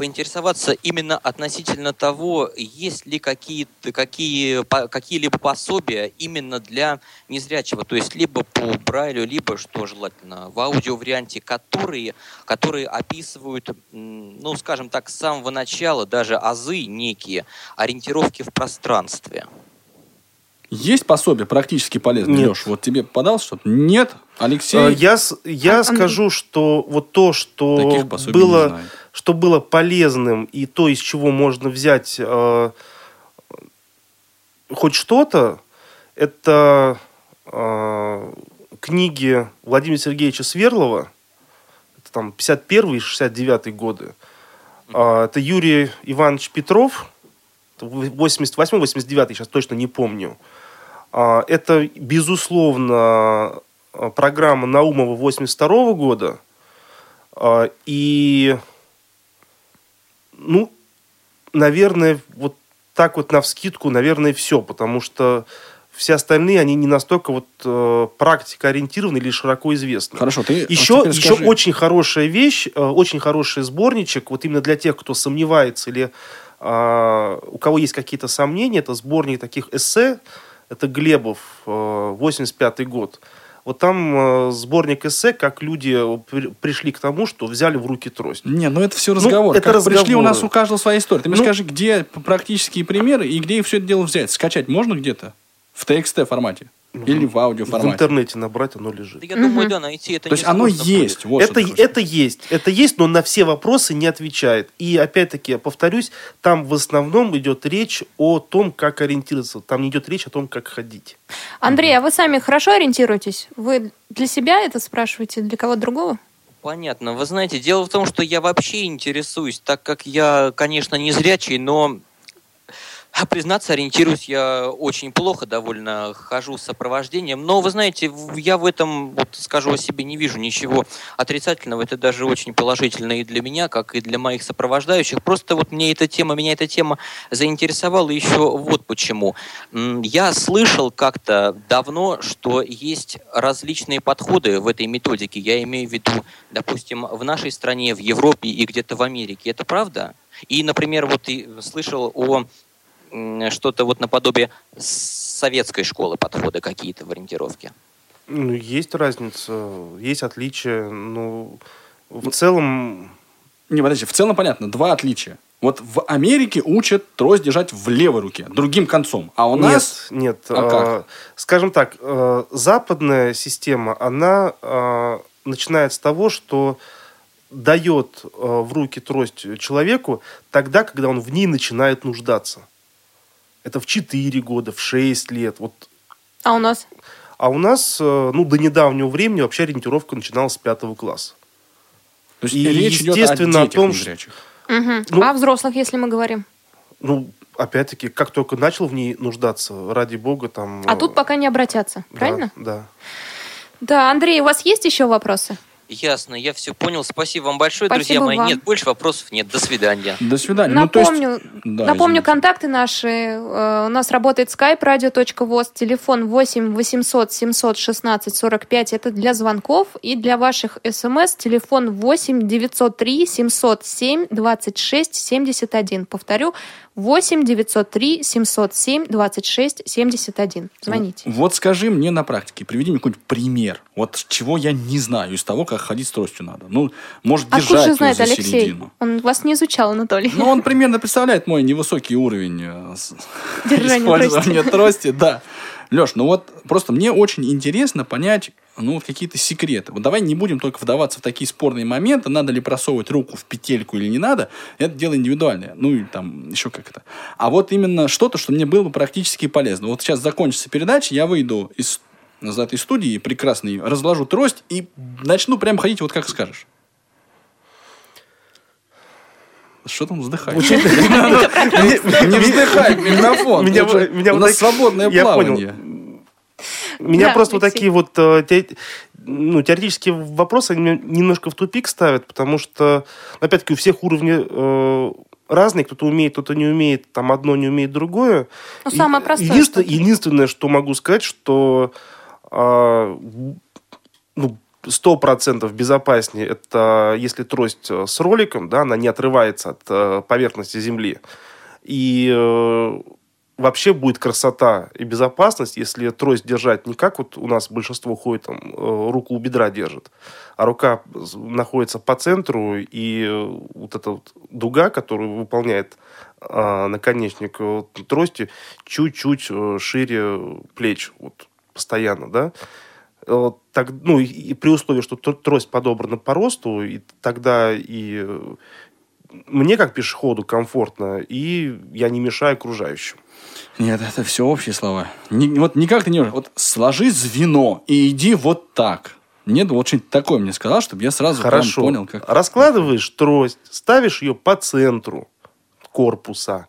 поинтересоваться именно относительно того, есть ли какие-то, какие, какие-либо пособия именно для незрячего, то есть либо по Брайлю, либо, что желательно, в аудиоварианте, которые, которые описывают, ну, скажем так, с самого начала даже азы некие, ориентировки в пространстве. Есть пособие практически полезное, Нет. Леш? Вот тебе подал что-то? Нет? Алексей? Э, Я, я А- Андрей? скажу, что вот то, что Таких пособий не было, знаю. Что было полезным и то, из чего можно взять э, хоть что-то, это э, книги Владимира Сергеевича Сверлова, это там 51 и 69 годы. А, это Юрий Иванович Петров, 88-89, сейчас точно не помню. А, Это, безусловно, а, программа Наумова 82 года. А, И, ну, наверное, вот так вот на вскидку, наверное, все, потому что все остальные, они не настолько вот э, практикоориентированы или широко известны. Хорошо, ты Еще, теперь еще скажи. очень хорошая вещь, э, очень хороший сборничек, вот именно для тех, кто сомневается или а, у кого есть какие-то сомнения, это сборник таких эссе, это Глебов, э, 85 год. Вот там э, сборник эссе, как люди при- пришли к тому, что взяли в руки трость. Не, ну это все Ну, разговор. это Как пришли, у нас разговоры. у каждого своя история. Ты мне Ну- скажи, где практические примеры и где все это дело взять? Скачать можно где-то? В TXT формате? Или в аудио В интернете набрать оно лежит. Да я думаю, да, найти это То есть оно есть. Вот это, это есть. Это есть, но на все вопросы не отвечает. И опять-таки, повторюсь, там в основном идет речь о том, как ориентироваться. Там не идет речь о том, как ходить. Андрей, а вы сами хорошо ориентируетесь? Вы для себя это спрашиваете, для кого-то другого? Понятно. Вы знаете, дело в том, что я вообще интересуюсь, так как я, конечно, не зрячий, но а признаться, ориентируюсь я очень плохо, довольно хожу с сопровождением. Но, вы знаете, я в этом, вот скажу о себе, не вижу ничего отрицательного. Это даже очень положительно и для меня, как и для моих сопровождающих. Просто вот мне эта тема, меня эта тема заинтересовала еще вот почему. Я слышал как-то давно, что есть различные подходы в этой методике. Я имею в виду, допустим, в нашей стране, в Европе и где-то в Америке. Это правда? И, например, вот и слышал о что-то вот наподобие советской школы подхода какие-то в ориентировке. Ну, есть разница, есть отличия. Ну, в целом, Не, подожди, в целом понятно, два отличия. Вот в Америке учат трость держать в левой руке, другим концом. А у нас... Нет, нет. А э, как? Скажем так, э, западная система, она э, начинает с того, что дает э, в руки трость человеку тогда, когда он в ней начинает нуждаться. Это в 4 года, в 6 лет. Вот. А у нас? А у нас, э, ну, до недавнего времени вообще ориентировка начиналась с 5 класса. То есть И речь идет о естественно о детях том, незрячих. Мгм. Ну- а о взрослых, если мы говорим? Ну, опять-таки, как только начал в ней нуждаться, ради бога, там... А э, тут пока не обратятся, да, правильно? Да. Да, Андрей, у вас есть еще вопросы? Ясно, я все понял. Спасибо вам большое, Спасибо друзья мои. вам. Нет, больше вопросов нет. До свидания. До свидания. Ну, то есть- Напомню, Да, напомню извините. контакты наши. Э, У нас работает skype radio.voz, телефон 8 800 716 45. Это для звонков. И для ваших смс телефон 8 903 707 26 71. Повторю, 8 903 707 26 71. Звоните. Вот скажи мне на практике, приведи мне какой-нибудь пример. Вот чего я не знаю из того, как ходить с тростью надо. Ну, может, держать Откуда же ее знает за Алексей? середину. Он вас не изучал, Анатолий. Ну, он примерно представляет мой невысокий уровень э, Держание использования трости. Да. Леш, ну вот просто мне очень интересно понять ну, вот какие-то секреты. Вот давай не будем только вдаваться в такие спорные моменты, надо ли просовывать руку в петельку или не надо. Это дело индивидуальное. Ну, и там еще как это. А вот именно что-то, что мне было бы практически полезно. Вот сейчас закончится передача, я выйду из из этой студии прекрасной, разложу трость и начну прям ходить вот как скажешь. Что там вздыхаешь? Не вздыхай микрофон. У нас свободное плавание. Меня просто вот такие вот э, ну, теоретические вопросы они меня немножко в тупик ставят, потому что, опять-таки, у всех уровни э, разные, кто-то умеет, кто-то не умеет, там одно не умеет другое. Ну, самое простое единственное, что могу сказать, что ну, сто процентов безопаснее это если трость э, с роликом, да, она не отрывается от э, поверхности земли. И э, вообще будет красота и безопасность, если трость держать не как вот у нас большинство ходит, там, руку у бедра держит, а рука находится по центру, и вот эта вот дуга, которую выполняет наконечник трости, чуть-чуть шире плеч, вот, постоянно, да, так, ну, и, при условии, что тр- трость подобрана по росту, и тогда и э, мне как пешеходу комфортно, и я не мешаю окружающим. Нет, это все общие слова. Ни- вот никак ты не можешь. Вот сложи звено и иди вот так. Нет, вот что-нибудь такое мне сказал, чтобы я сразу Хорошо. понял, как... Раскладываешь трость, ставишь ее по центру корпуса.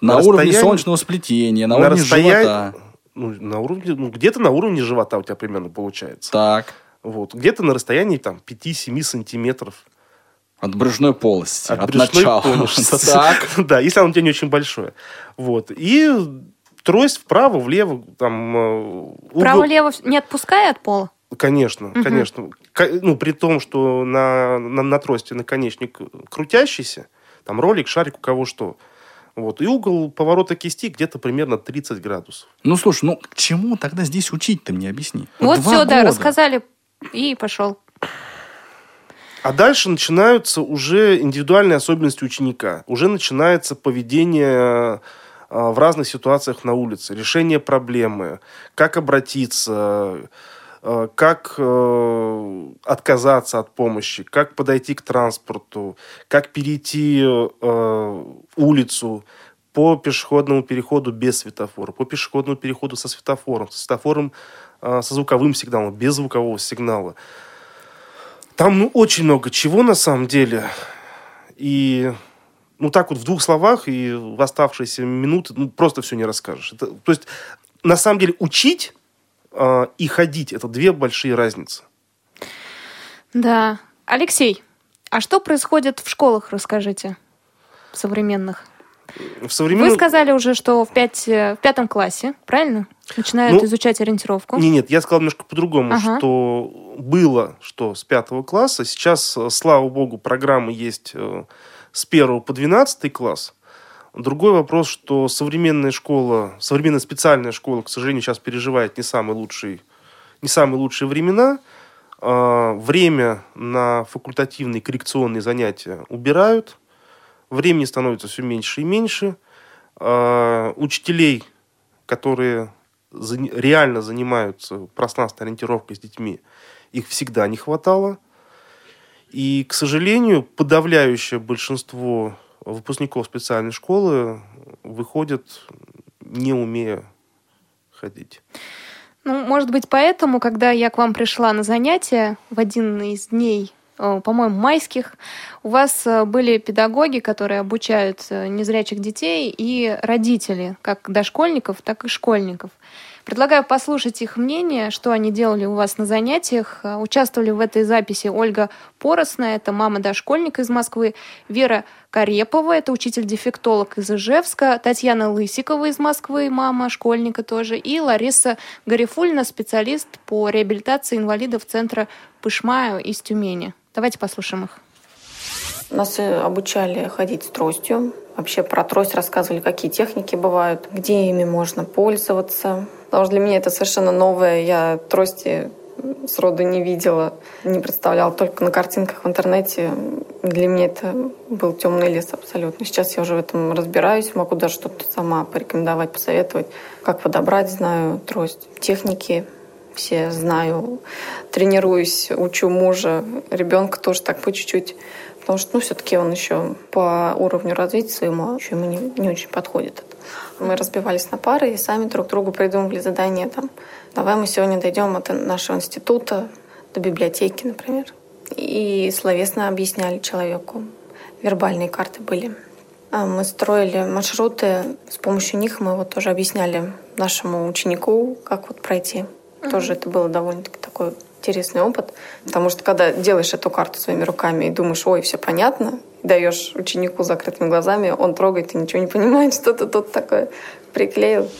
На, На уровне солнечного сплетения, на, на уровне расстоянии- живота. Ну, на уровне, ну, где-то на уровне живота у тебя примерно получается. Так. Вот. Где-то на расстоянии там 5-7 сантиметров От брюшной полости. От, от, брюшной начала. полости. Так. Да, если оно у тебя не очень большое. Вот. И трость вправо, влево, там... э, Право-лево не отпуская от пола? Конечно, конечно. Ка- Ну, при том, что на, на, на трости наконечник крутящийся, там ролик, шарик, у кого что. Вот. И угол поворота кисти где-то примерно 30 градусов. Ну, слушай, ну к чему тогда здесь учить ты мне объясни? Вот Два все, да, года. рассказали и пошел. А дальше начинаются уже индивидуальные особенности ученика. Уже начинается поведение э, в разных ситуациях на улице, решение проблемы, как обратиться, как э, отказаться от помощи, как подойти к транспорту, как перейти э, улицу по пешеходному переходу без светофора, по пешеходному переходу со светофором, со светофором э, со звуковым сигналом, без звукового сигнала. Там ну, очень много чего на самом деле. И ну так вот в двух словах и в оставшиеся минуты ну, просто все не расскажешь. Это, то есть на самом деле учить э, и ходить это две большие разницы. Да. Алексей, а что происходит в школах, расскажите, современных? В современном... Вы сказали уже, что в, пять, э, в пятом классе, правильно? Начинают Ну, изучать ориентировку. Не, нет, я сказал немножко по-другому, Ага. что было, что с пятого класса. Сейчас, э, слава богу, программы есть э, с первого по 12 класс. Другой вопрос, что современная школа, современная специальная школа, к сожалению, сейчас переживает не самые лучшие, не самые лучшие времена. А, Время на факультативные коррекционные занятия убирают. Времени становится все меньше и меньше. А, Учителей, которые реально занимаются пространственной ориентировкой с детьми, их всегда не хватало. И, к сожалению, подавляющее большинство выпускников специальной школы выходят, не умея ходить. Ну, может быть, поэтому, когда я к вам пришла на занятия в один из дней, э, по-моему, майских, у вас э, были педагоги, которые обучают э, незрячих детей, и родители, как дошкольников, так и школьников. Предлагаю послушать их мнение, что они делали у вас на занятиях. Э, Участвовали в этой записи Ольга Поросна, это мама дошкольника из Москвы, Вера Карепова, это учитель-дефектолог из Ижевска, Татьяна Лысикова из Москвы, мама школьника тоже, и Лариса Гарифульна, специалист по реабилитации инвалидов Центра Пышмаю из Тюмени. Давайте послушаем их. Нас э, обучали ходить с тростью. Вообще про трость рассказывали, какие техники бывают, где ими можно пользоваться. Потому что для меня это совершенно новое. Я трости сроду не видела, не представляла только на картинках в интернете. Для меня это был темный лес абсолютно. Сейчас я уже в этом разбираюсь, могу даже что-то сама порекомендовать, посоветовать. Как подобрать, знаю трость. Техники все знаю. Тренируюсь, учу мужа, ребенка тоже так по чуть-чуть. Потому что, ну, все-таки он еще по уровню развития своему еще ему не, не очень подходит. Мы разбивались на пары и сами друг другу придумывали задания там. Давай мы сегодня дойдем от нашего института до библиотеки, например. И словесно объясняли человеку. Вербальные карты были. А Мы строили маршруты, с помощью них мы вот тоже объясняли нашему ученику, как вот пройти. Тоже это было довольно-таки такой интересный опыт, потому что когда делаешь эту карту своими руками и думаешь, ой, все понятно, даешь ученику закрытыми глазами, он трогает и ничего не понимает, что ты тут такое приклеил.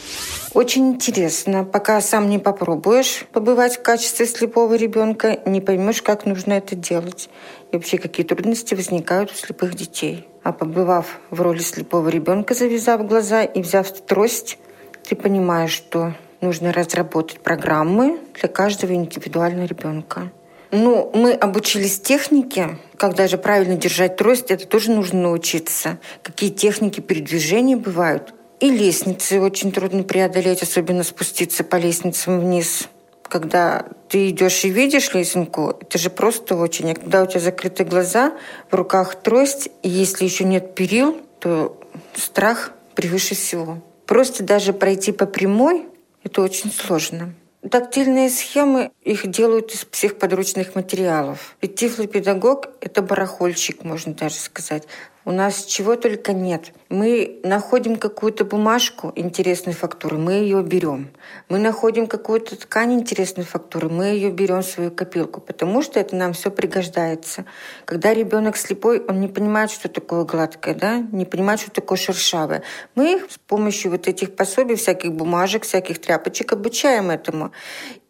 Очень интересно. Пока сам не попробуешь побывать в качестве слепого ребенка, не поймешь, как нужно это делать. И вообще, какие трудности возникают у слепых детей. А побывав в роли слепого ребенка, завязав глаза и взяв трость, ты понимаешь, что нужно разработать программы для каждого индивидуального ребенка. Ну, мы обучились технике, как даже правильно держать трость, это тоже нужно научиться. Какие техники передвижения бывают. И лестницы очень трудно преодолеть, особенно спуститься по лестницам вниз. Когда ты идешь и видишь лесенку, это же просто очень. А когда у тебя закрыты глаза, в руках трость, и если еще нет перил, то страх превыше всего. Просто даже пройти по прямой – это очень сложно. Тактильные схемы, их делают из психподручных материалов. Ведь тифлопедагог – это барахольщик, можно даже сказать. У нас чего только нет. Мы находим какую-то бумажку интересной фактуры, мы ее берем. Мы находим какую-то ткань интересной фактуры, мы ее берем в свою копилку, потому что это нам все пригождается. Когда ребенок слепой, он не понимает, что такое гладкое, да? не понимает, что такое шершавое. Мы с помощью вот этих пособий, всяких бумажек, всяких тряпочек обучаем этому.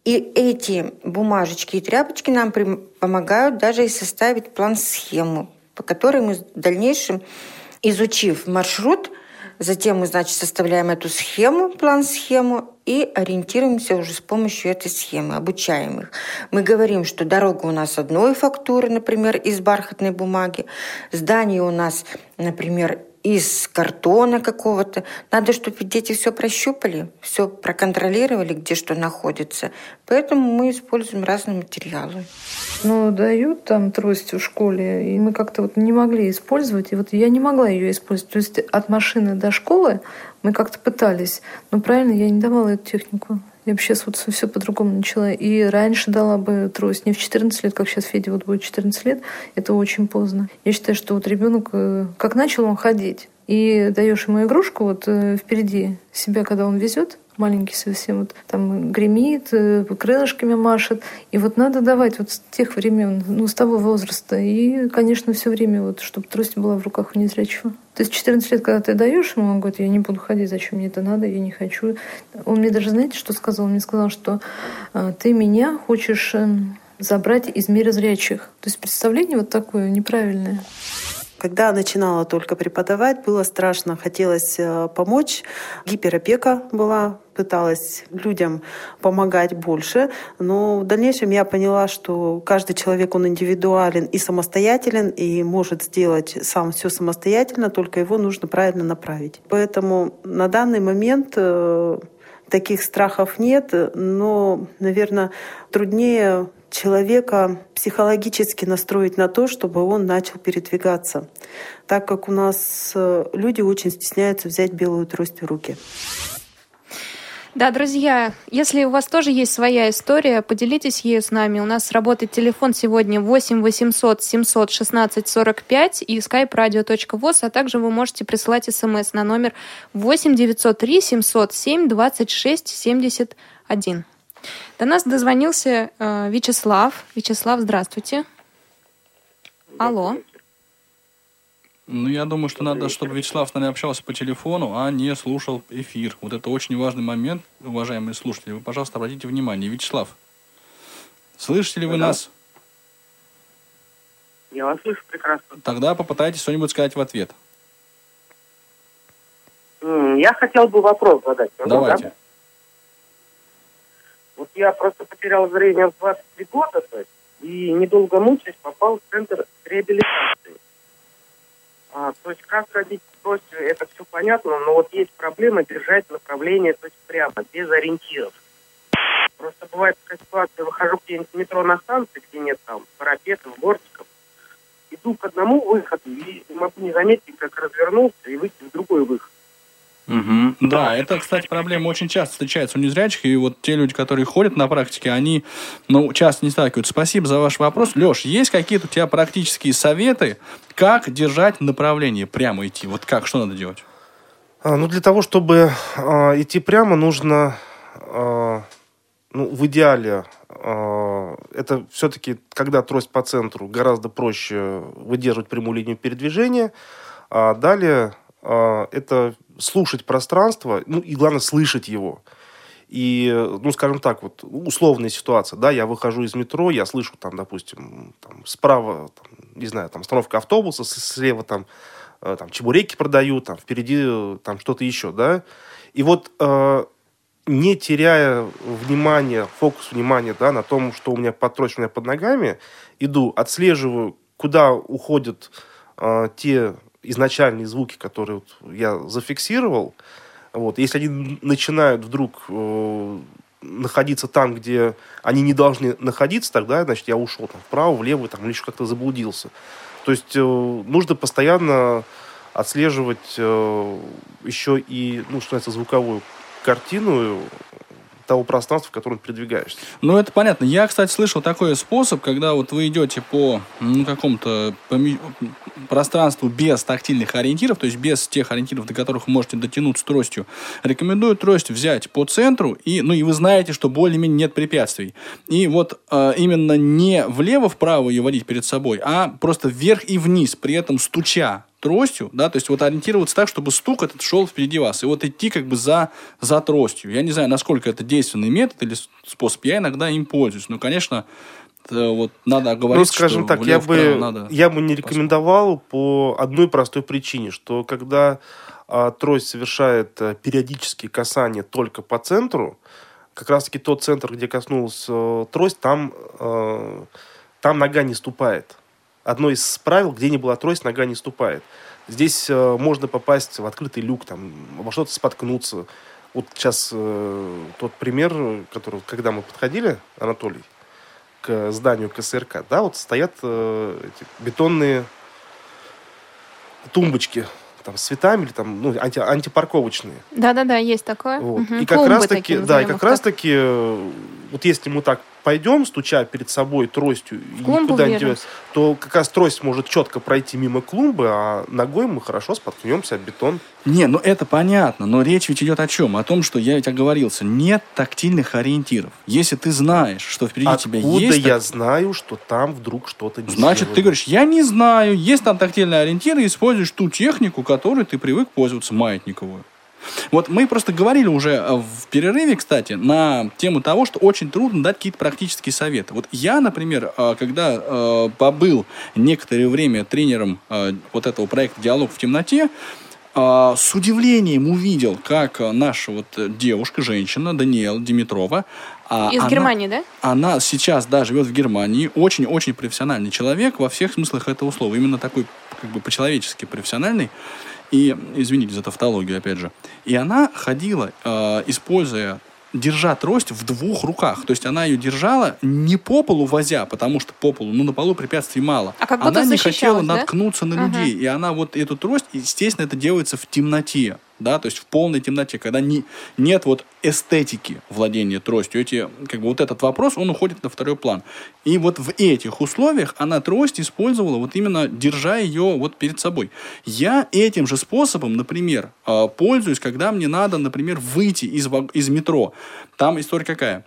И эти бумажечки и тряпочки нам помогают даже и составить план-схему по которой мы в дальнейшем, изучив маршрут, затем мы, значит, составляем эту схему, план-схему, и ориентируемся уже с помощью этой схемы, обучаем их. Мы говорим, что дорога у нас одной фактуры, например, из бархатной бумаги, здание у нас, например, из картона какого-то. Надо, чтобы дети все прощупали, все проконтролировали, где что находится. Поэтому мы используем разные материалы. Ну, дают там трость в школе, и мы как-то вот не могли использовать. И вот я не могла ее использовать. То есть от машины до школы мы как-то пытались. Но правильно, я не давала эту технику. Я сейчас вот все по-другому начала. И раньше дала бы трость не в 14 лет, как сейчас Феде вот будет 14 лет. Это очень поздно. Я считаю, что вот ребенок, э, как начал он ходить, и даешь ему игрушку вот э, впереди себя, когда он везет, маленький совсем, вот там гремит, э, крылышками машет. И вот надо давать вот с тех времен, ну, с того возраста. И, конечно, все время вот, чтобы трость была в руках у незрячего. То есть 14 лет, когда ты даешь ему, он говорит, я не буду ходить, зачем мне это надо, я не хочу. Он мне даже, знаете, что сказал? Он мне сказал, что а, ты меня хочешь эм, забрать из мира зрячих. То есть представление вот такое неправильное. Когда начинала только преподавать, было страшно, хотелось э, помочь. Гиперопека была, пыталась людям помогать больше, но в дальнейшем я поняла, что каждый человек, он индивидуален и самостоятелен, и может сделать сам все самостоятельно, только его нужно правильно направить. Поэтому на данный момент э, таких страхов нет, но, наверное, труднее человека психологически настроить на то, чтобы он начал передвигаться, так как у нас э, люди очень стесняются взять белую трость в руки. Да, друзья, если у вас тоже есть своя история, поделитесь ею с нами. У нас работает телефон сегодня 8 800 700 16 45 и skype radio.voz, а также вы можете присылать смс на номер 8 903 707 26 71. До нас дозвонился э, Вячеслав. Вячеслав, здравствуйте. Алло. Ну, я думаю, что надо, чтобы Вячеслав с нами общался по телефону, а не слушал эфир. Вот это очень важный момент, уважаемые слушатели. Вы, пожалуйста, обратите внимание. Вячеслав, слышите ли вы да. нас? Я вас слышу прекрасно. Тогда попытайтесь что-нибудь сказать в ответ. Я хотел бы вопрос задать. Давайте. Да? Вот я просто потерял зрение в 23 года, то есть, и недолго мучаясь попал в центр реабилитации. А, то есть как ходить просьбе, это все понятно, но вот есть проблема держать направление то есть прямо, без ориентиров. Просто бывает такая ситуация, выхожу где-нибудь в метро на станции, где нет там парапетов, бортиков, иду к одному выходу и могу не заметить, как развернулся и выйти в другой выход. Угу. Да, это, кстати, проблема очень часто встречается у незрячих, и вот те люди, которые ходят на практике, они, ну, часто не сталкиваются. Спасибо за ваш вопрос. Леш, есть какие-то у тебя практические советы, как держать направление, прямо идти? Вот как, что надо делать? А, ну, для того, чтобы а, идти прямо, нужно, а, ну, в идеале, а, это все-таки, когда трость по центру, гораздо проще выдерживать прямую линию передвижения, а далее а, это слушать пространство, ну и главное слышать его. И, ну, скажем так, вот условная ситуация, да, я выхожу из метро, я слышу там, допустим, там, справа, там, не знаю, там остановка автобуса, слева там, э, там чебуреки продают, там впереди там что-то еще, да. И вот э, не теряя внимания, фокус внимания, да, на том, что у меня под у меня под ногами, иду, отслеживаю, куда уходят э, те изначальные звуки, которые вот я зафиксировал, вот, если они начинают вдруг э, находиться там, где они не должны находиться, тогда, значит, я ушел там вправо, влево, там, или еще как-то заблудился. То есть э, нужно постоянно отслеживать э, еще и, ну, что называется, звуковую картину, того пространства, в котором ты передвигаешься. Ну, это понятно. Я, кстати, слышал такой способ, когда вот вы идете по ну, какому-то поми- пространству без тактильных ориентиров, то есть без тех ориентиров, до которых вы можете дотянуться тростью. Рекомендую трость взять по центру, и, ну, и вы знаете, что более-менее нет препятствий. И вот э, именно не влево-вправо ее водить перед собой, а просто вверх и вниз, при этом стуча тростью, да, то есть вот ориентироваться так, чтобы стук этот шел впереди вас, и вот идти как бы за, за тростью. Я не знаю, насколько это действенный метод или способ, я иногда им пользуюсь, но, конечно, вот надо оговориться, ну, скажем что так, я бы, надо... я бы не рекомендовал по одной простой причине, что когда а, трость совершает а, периодические касания только по центру, как раз-таки тот центр, где коснулась э, трость, там, э, там нога не ступает. Одно из правил, где не была трость, нога не ступает. Здесь э, можно попасть в открытый люк, там, во что-то споткнуться. Вот сейчас э, тот пример, который, когда мы подходили, Анатолий, к зданию КСРК, да, вот стоят э, эти бетонные тумбочки там, с цветами или там, ну, анти, антипарковочные. Да-да-да, есть такое. Вот. Мгм. И как Клумбы раз таки, да, и как раз так. таки, э, вот если мы так пойдем, стуча перед собой тростью, и никуда не врежемся. девать, то как раз трость может четко пройти мимо клумбы, а ногой мы хорошо споткнемся об бетон. Не, ну это понятно, но речь ведь идет о чем? О том, что я ведь оговорился, нет тактильных ориентиров. Если ты знаешь, что впереди тебя Откуда есть... я так- знаю, что там вдруг что-то не Значит, ты сделано? говоришь, я не знаю, есть там тактильные ориентиры, используешь ту технику, которой ты привык пользоваться, маятниковую. Вот мы просто говорили уже э, в перерыве, кстати, на тему того, что очень трудно дать какие-то практические советы. Вот я, например, э, когда э, побыл некоторое время тренером вот этого проекта «Диалог в темноте», с удивлением увидел, как наша вот девушка, женщина, Даниэла Димитрова, а Из она- Германии, да? она сейчас, да, живет в Германии, очень-очень профессиональный человек во всех смыслах этого слова. Именно такой, как бы, по-человечески профессиональный. И, извините за тавтологию, опять же. И она ходила, э, используя, держа трость в двух руках. То есть она ее держала не по полу возя, потому что по полу, ну, на полу препятствий мало. А как она не хотела да? наткнуться на людей. И она вот эту трость, естественно, это делается в темноте. Да, то есть в полной темноте, когда не, нет вот эстетики владения тростью. Эти, как бы вот этот вопрос, он уходит на второй план. И вот в этих условиях она трость использовала вот именно держа ее вот перед собой. Я этим же способом, например, э, пользуюсь, когда мне надо, например, выйти из, из метро. Там история какая?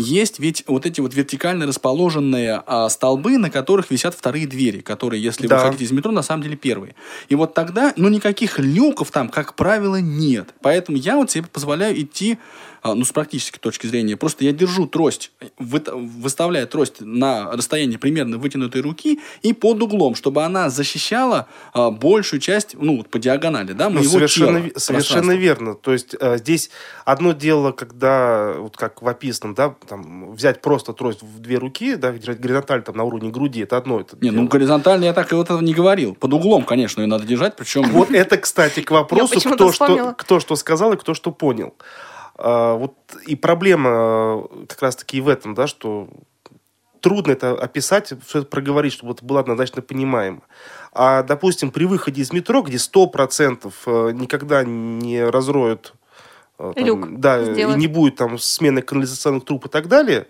Есть ведь вот эти вот вертикально расположенные а, столбы, на которых висят вторые двери, которые, если Да. вы хотите из метро, на самом деле первые. И вот тогда, ну, никаких люков там, как правило, нет. Поэтому я вот себе позволяю идти, ну, с практической точки зрения. Просто я держу трость, вы- выставляя трость на расстоянии примерно вытянутой руки и под углом, чтобы она защищала а, большую часть, ну, вот по диагонали, да, Ну, моего совершенно, тела, ве- совершенно верно. То есть э, здесь одно дело, когда, вот как в описанном, да, там, взять просто трость в две руки, да, держать горизонталь там, на уровне груди, это одно. Это Не, ну дело. горизонтально я так и вот этого не говорил. Под углом, конечно, ее надо держать, причем Вот это, кстати, к вопросу, кто что, кто что сказал и кто что понял. А, вот и проблема э, как раз-таки и в этом, да, что трудно это описать, все это проговорить, чтобы это было однозначно понимаемо. А, допустим, при выходе из метро, где 100% э, никогда не разроют э, там, Люк да, и сделают. не будет там смены канализационных труб и так далее,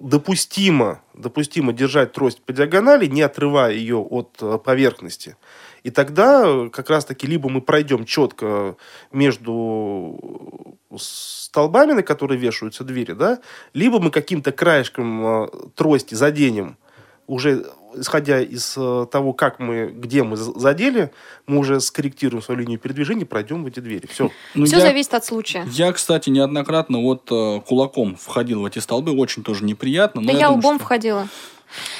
допустимо, допустимо держать трость по диагонали, не отрывая ее от поверхности. И тогда э, как раз-таки либо мы пройдем четко между столбами, на которые вешаются двери, да, либо мы каким-то краешком э, трости заденем, уже исходя из э, того, как мы, где мы задели, мы уже скорректируем свою линию передвижения, пройдем в эти двери. Все. Ну, Все я- зависит от случая. Я, кстати, неоднократно вот э, кулаком входил в эти столбы, очень тоже неприятно. но Да я думаю, лбом что- входила.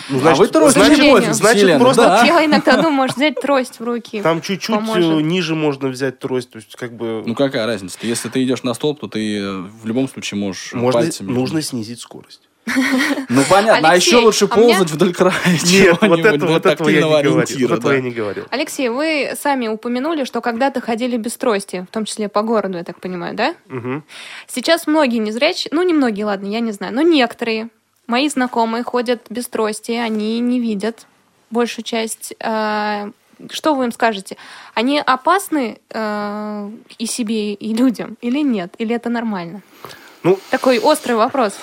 Ну, А вы тростью значит, значит, просто да. Я иногда думаю, может взять трость в руки. там чуть-чуть Поможет. э, ниже можно взять трость, то есть как бы Ну какая разница? Если ты идешь на столб, то ты э, в любом случае можешь можно, пальцами... нужно снизить скорость. Ну понятно, а Алексей, еще лучше а ползать вдоль края Нет, вот, чего-нибудь это, для вот этого я не говорил. Вот этого да. я не говорил. Алексей, вы сами упомянули, что когда-то ходили без трости, в том числе по городу, я так понимаю, да? Мгм. Сейчас многие незрячие, ну не многие, ладно, я не знаю, но некоторые мои знакомые ходят без трости, они не видят большую часть э, что вы им скажете? Они опасны э, и себе, и людям, или нет? Или это нормально? Ну, Такой острый вопрос.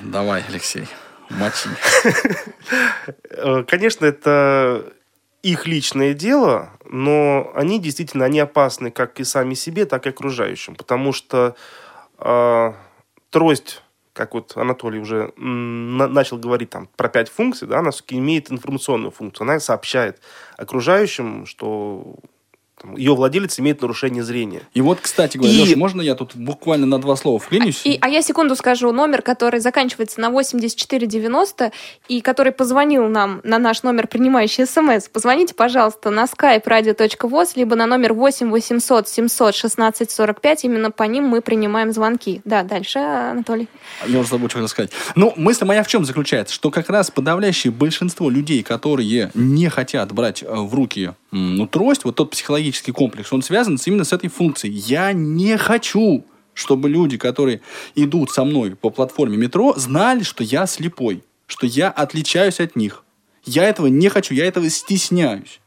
Давай, Алексей, мочи. Э, Конечно, это их личное дело, но они действительно они опасны как и сами себе, так и окружающим. Потому что э, трость, как вот Анатолий уже начал говорить там про пять функций, да, она все-таки имеет информационную функцию. Она сообщает окружающим, что ее владелец имеет нарушение зрения. И вот, кстати говоря, И- Леша, можно я тут буквально на два слова вклинюсь? И, а я секунду скажу. Номер, который заканчивается на 8490 и который позвонил нам на наш номер, принимающий смс, позвоните, пожалуйста, на skype radio.voz, либо на номер 8 800 700 16 45. Именно по ним мы принимаем звонки. Да, дальше, Анатолий. Я уже забыл, что хотел сказать. Ну, мысль моя в чем заключается? Что как раз подавляющее большинство людей, которые не хотят брать э, в руки ну, трость, вот тот психологический комплекс, он связан именно с этой функцией. Я не хочу, чтобы люди, которые идут со мной по платформе метро, знали, что я слепой, что я отличаюсь от них. Я этого не хочу, я этого стесняюсь.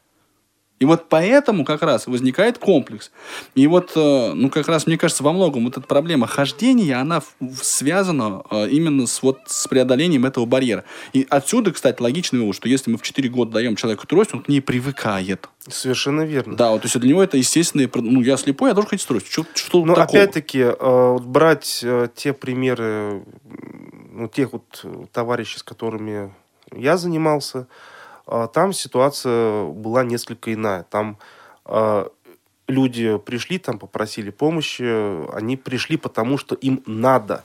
И вот поэтому как раз возникает комплекс. И вот, э, ну, как раз, мне кажется, во многом вот эта проблема хождения, она связана э, именно с, вот, с преодолением этого барьера. И отсюда, кстати, логичный вывод, что если мы в 4 года даем человеку трость, он к ней привыкает. Совершенно верно. Да, вот, то есть для него это естественное, ну, я слепой, я должен ходить с тростью. Что, что Но опять-таки, э, брать те примеры, ну, тех вот товарищей, с которыми я занимался, там ситуация была несколько иная. Там э, люди пришли, там попросили помощи, они пришли потому, что им надо.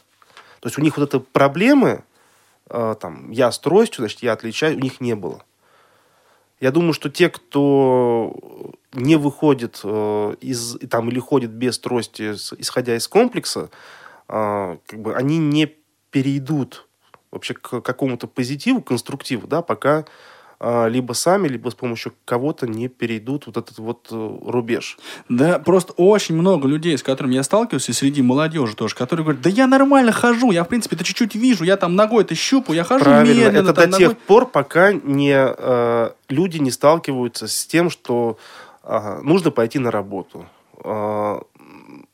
То есть у них вот этой проблемы, э, там, я с тростью, значит, я отличаю, у них не было. Я думаю, что те, кто не выходит из там или ходит без трости, исходя из комплекса, как бы они не перейдут вообще к какому-то позитиву, конструктиву, да, пока либо сами, либо с помощью кого-то не перейдут вот этот вот э, рубеж. Да, просто очень много людей, с которыми я сталкивался, среди молодежи тоже, которые говорят, да я нормально хожу, я, в принципе, это чуть-чуть вижу, я там ногой-то щупаю, я хожу Правильно, медленно. это до ногой». тех пор, пока не, э, люди не сталкиваются с тем, что ага, нужно пойти на работу, э,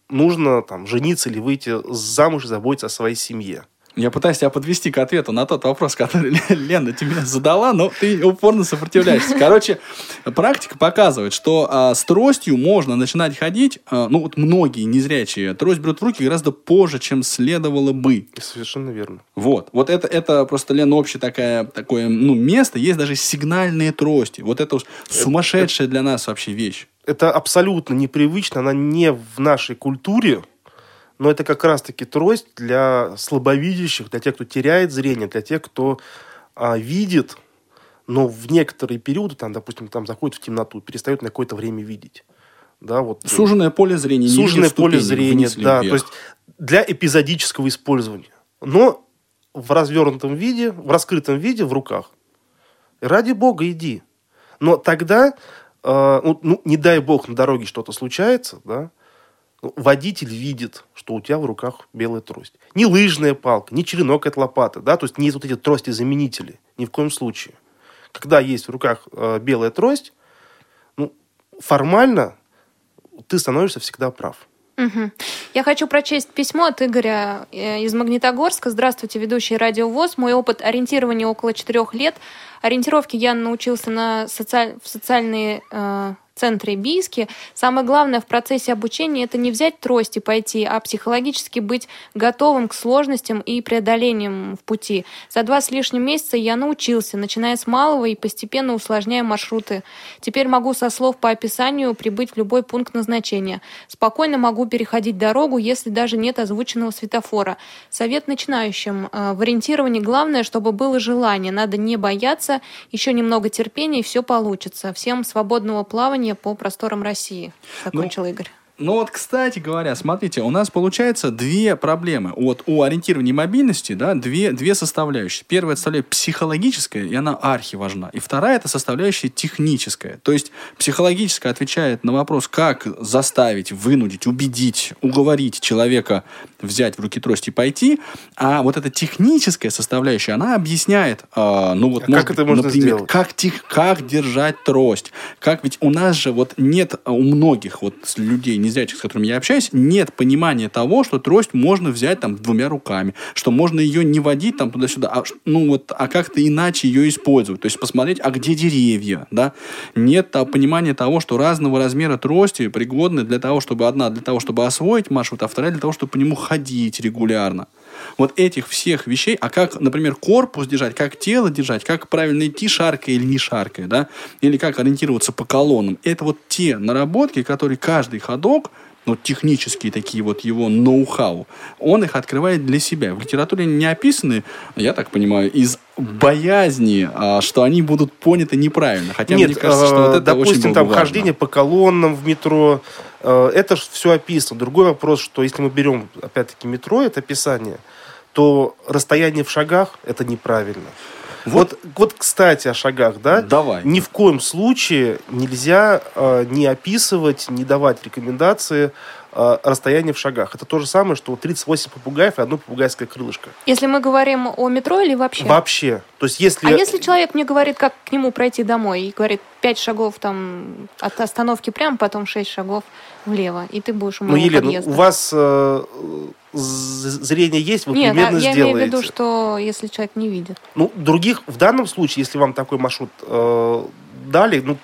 нужно там жениться или выйти замуж и заботиться о своей семье. Я пытаюсь тебя подвести к ответу на тот вопрос, который Лена тебе задала, но ты упорно сопротивляешься. Короче, практика показывает, что а, с тростью можно начинать ходить, а, ну вот многие незрячие трость берут в руки гораздо позже, чем следовало бы. Совершенно верно. Вот, вот это, это просто, Лена, общее такая, такое, ну, место, есть даже сигнальные трости. Вот это уж сумасшедшая для нас вообще вещь. Это абсолютно непривычно, она не в нашей культуре, но это как раз-таки трость для слабовидящих, для тех, кто теряет зрение, для тех, кто а, видит, но в некоторые периоды, там, допустим, там заходит в темноту, перестает на какое-то время видеть. Да, вот, Суженное поле зрения. Суженное поле зрения, да. То вверх. есть для эпизодического использования. Но в развернутом виде, в раскрытом виде, в руках. Ради бога, иди. Но тогда, э, ну, ну, не дай бог, на дороге что-то случается, да, водитель видит, что у тебя в руках белая трость. Не лыжная палка, не черенок от лопаты, да, то есть не вот эти трости-заменители, ни в коем случае. Когда есть в руках э, белая трость, ну, формально ты становишься всегда прав. Мгм. Я хочу прочесть письмо от Игоря э, из Магнитогорска. Здравствуйте, ведущий Радио ВОЗ. Мой опыт ориентирования около четырех лет. Ориентировки я научился на социаль... в социальные э, центры Бийске. Самое главное в процессе обучения это не взять трость и пойти, а психологически быть готовым к сложностям и преодолениям в пути. За два с лишним месяца я научился, начиная с малого и постепенно усложняя маршруты. Теперь могу со слов по описанию прибыть в любой пункт назначения. Спокойно могу переходить дорогу, если даже нет озвученного светофора. Совет начинающим. э, В ориентировании главное, чтобы было желание. Надо не бояться, еще немного терпения, и все получится. Всем свободного плавания по просторам России. Закончил Игорь. Ну вот, кстати говоря, смотрите, у нас получается две проблемы. Вот у ориентирования мобильности, да, две, две составляющие. Первая составляющая психологическая, и она архи важна. И вторая это составляющая техническая. То есть психологическая отвечает на вопрос, как заставить, вынудить, убедить, уговорить человека взять в руки трость и пойти, а вот эта техническая составляющая, она объясняет, э, ну вот, А как это можно например, сделать? как, тех, как держать трость, как ведь у нас же вот нет у многих вот людей незрячих, с которыми я общаюсь, нет понимания того, что трость можно взять там двумя руками, что можно ее не водить там туда-сюда, а, ну вот, а как-то иначе ее использовать, то есть посмотреть, а где деревья, да, нет а, понимания того, что разного размера трости пригодны для того, чтобы одна для того, чтобы освоить маршрут, а вторая для того, чтобы по нему ходить регулярно. Вот этих всех вещей, а как, например, корпус держать, как тело держать, как правильно идти, шаркая или не шаркая, да, или как ориентироваться по колоннам, это вот те наработки, которые каждый ходок, ну, технические такие вот его ноу-хау, он их открывает для себя. В литературе не описаны, я так понимаю, из боязни, а, что они будут поняты неправильно. Хотя Нет, мне кажется, что вот э, это очень допустим, было там важно. хождение по колоннам в метро, э, это все описано. Другой вопрос, что если мы берем, опять-таки, метро, это описание, то расстояние в шагах – это неправильно. Вот, вот, кстати, о шагах, да? Давай. Ни в коем случае нельзя э, не описывать, не давать рекомендации расстояние в шагах. Это то же самое, что 38 попугаев и одно попугайское крылышко. Если мы говорим о метро или вообще? Вообще. То есть, если... А если человек мне говорит, как к нему пройти домой, и говорит, пять шагов там от остановки прямо, потом шесть шагов влево, и ты будешь у Ну, моего Елена, подъезда. у вас э, зрение есть, вы Нет, а примерно я сделаете. имею в виду, что если человек не видит. Ну, других, в данном случае, если вам такой маршрут э, дали, ну,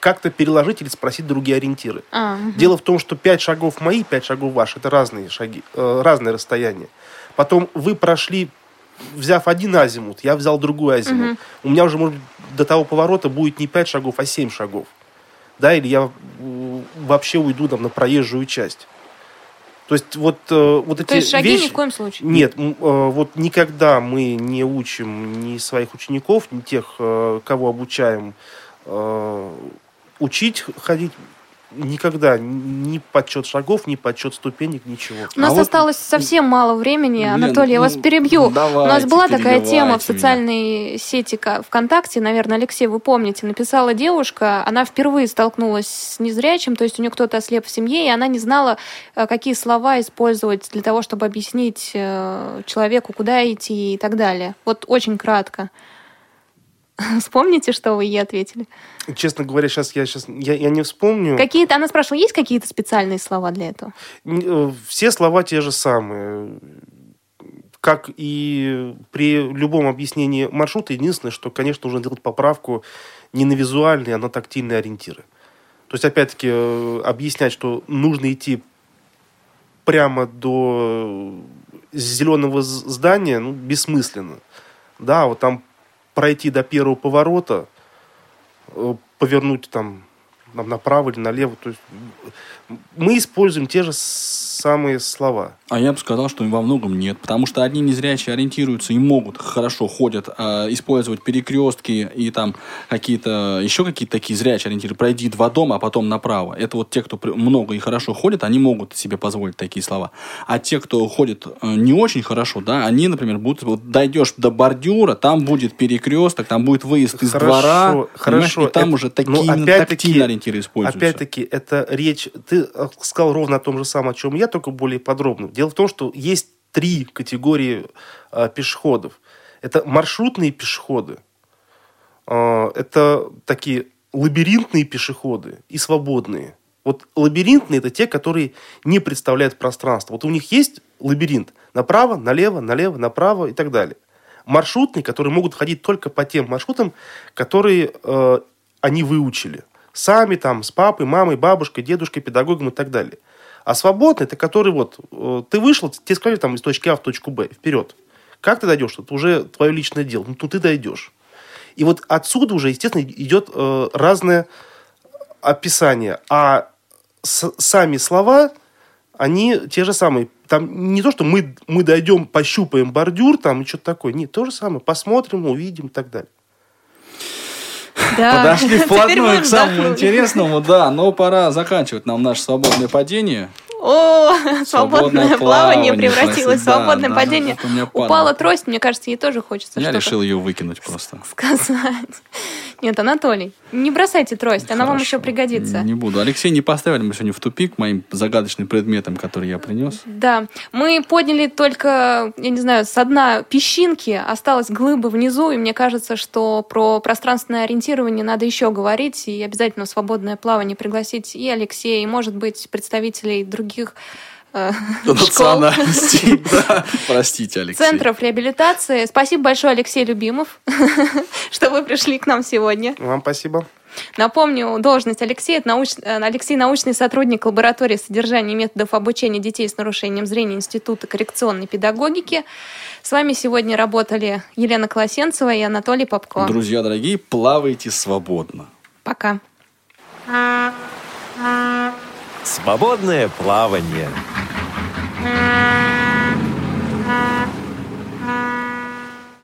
как-то переложить или спросить другие ориентиры. А, мгм. Дело в том, что 5 шагов мои, 5 шагов ваши, это разные шаги, э, разные расстояния. Потом вы прошли, взяв один азимут, я взял другой азимут. Мгм. У меня уже, может быть, до того поворота будет не 5 шагов, а 7 шагов. Да, или я э, вообще уйду там на проезжую часть. То есть вот, э, вот эти То есть шаги вещи... ни в коем случае? Нет, э, вот никогда мы не учим ни своих учеников, ни тех, э, кого обучаем учить ходить, никогда ни подсчет шагов, ни подсчет ступенек, ничего. У нас А вот- осталось совсем мало времени, Лен, Анатолий, я вас ну, перебью. У давайте, нас была такая тема в меня. социальной сети Ка- ВКонтакте, наверное, Алексей, вы помните, написала девушка, она впервые столкнулась с незрячим, то есть у нее кто-то ослеп в семье, и она не знала, э, какие слова использовать для того, чтобы объяснить э, человеку, куда идти и так далее. Вот очень кратко. Вспомните, что вы ей ответили? Честно говоря, сейчас я, сейчас, я, я не вспомню. Какие-то, она спрашивала, есть какие-то специальные слова для этого? Э, Все слова те же самые. Как и при любом объяснении маршрута, единственное, что, конечно, нужно делать поправку не на визуальные, а на тактильные ориентиры. То есть, опять-таки, э, объяснять, что нужно идти прямо до зеленого з- здания, ну, бессмысленно. Да, вот там пройти до первого поворота, э, повернуть там нам направо или налево. То есть мы используем те же самые слова. А я бы сказал, что во многом нет, потому что одни незрячие ориентируются и могут хорошо ходят а, использовать перекрестки и там какие-то еще какие-то такие зрячие ориентиры. Пройди два дома, а потом направо. Это вот те, кто много и хорошо ходят, они могут себе позволить такие слова. А те, кто ходит э, не очень хорошо, да, они, например, будут вот дойдешь до бордюра, там будет перекресток, там будет выезд из Хорошо, двора, хорошо. и там Это- уже такие ну, опять-таки- ориентиры используются. Опять-таки, это речь... Ты сказал ровно о том же самом, о чем я, только более подробно. Дело в том, что есть три категории э, пешеходов. Это маршрутные пешеходы. Э, это такие лабиринтные пешеходы и свободные. Вот лабиринтные это те, которые не представляют пространство. Вот у них есть лабиринт направо, налево, налево, направо и так далее. Маршрутные, которые могут ходить только по тем маршрутам, которые э, они выучили. Сами там, с папой, мамой, бабушкой, дедушкой, педагогом и так далее. А свободный, это который вот, э, ты вышел, тебе сказали там из точки А в точку Б, вперед. Как ты дойдешь? Это уже твое личное дело. Ну, ты дойдешь. И вот отсюда уже, естественно, идет э, разное описание. А с- сами слова, они те же самые. Там не то, что мы, мы дойдем, пощупаем бордюр там и что-то такое. Нет, то же самое. Посмотрим, увидим и так далее. Да. Подошли вплотную к самому интересному, да, но пора заканчивать нам наше свободное падение. О, свободное плавание плавание, превратилось в да, свободное да, падение. падало. Упала трость, мне кажется, ей тоже хочется Я решил ее выкинуть просто. сказать. Нет, Анатолий, не бросайте трость, она вам Хорошо. еще пригодится. Не буду. Алексей не поставили мы сегодня в тупик моим загадочным предметом, который я принес. Да, мы подняли только, я не знаю, со дна песчинки, осталась глыба внизу, и мне кажется, что про пространственное ориентирование надо еще говорить, и обязательно в свободное плавание пригласить и Алексея, и, может быть, представителей других э, школ. Национальности. да. Простите, Алексей. Центров реабилитации. Спасибо большое, Алексей Любимов, что вы пришли к нам сегодня. Вам спасибо. Напомню, должность Алексея. Это науч... э, Алексей научный сотрудник лаборатории содержания и методов обучения детей с нарушением зрения Института коррекционной педагогики. С вами сегодня работали Елена Колосенцева и Анатолий Попко. Друзья дорогие, плавайте свободно. Пока. Свободное плавание. Música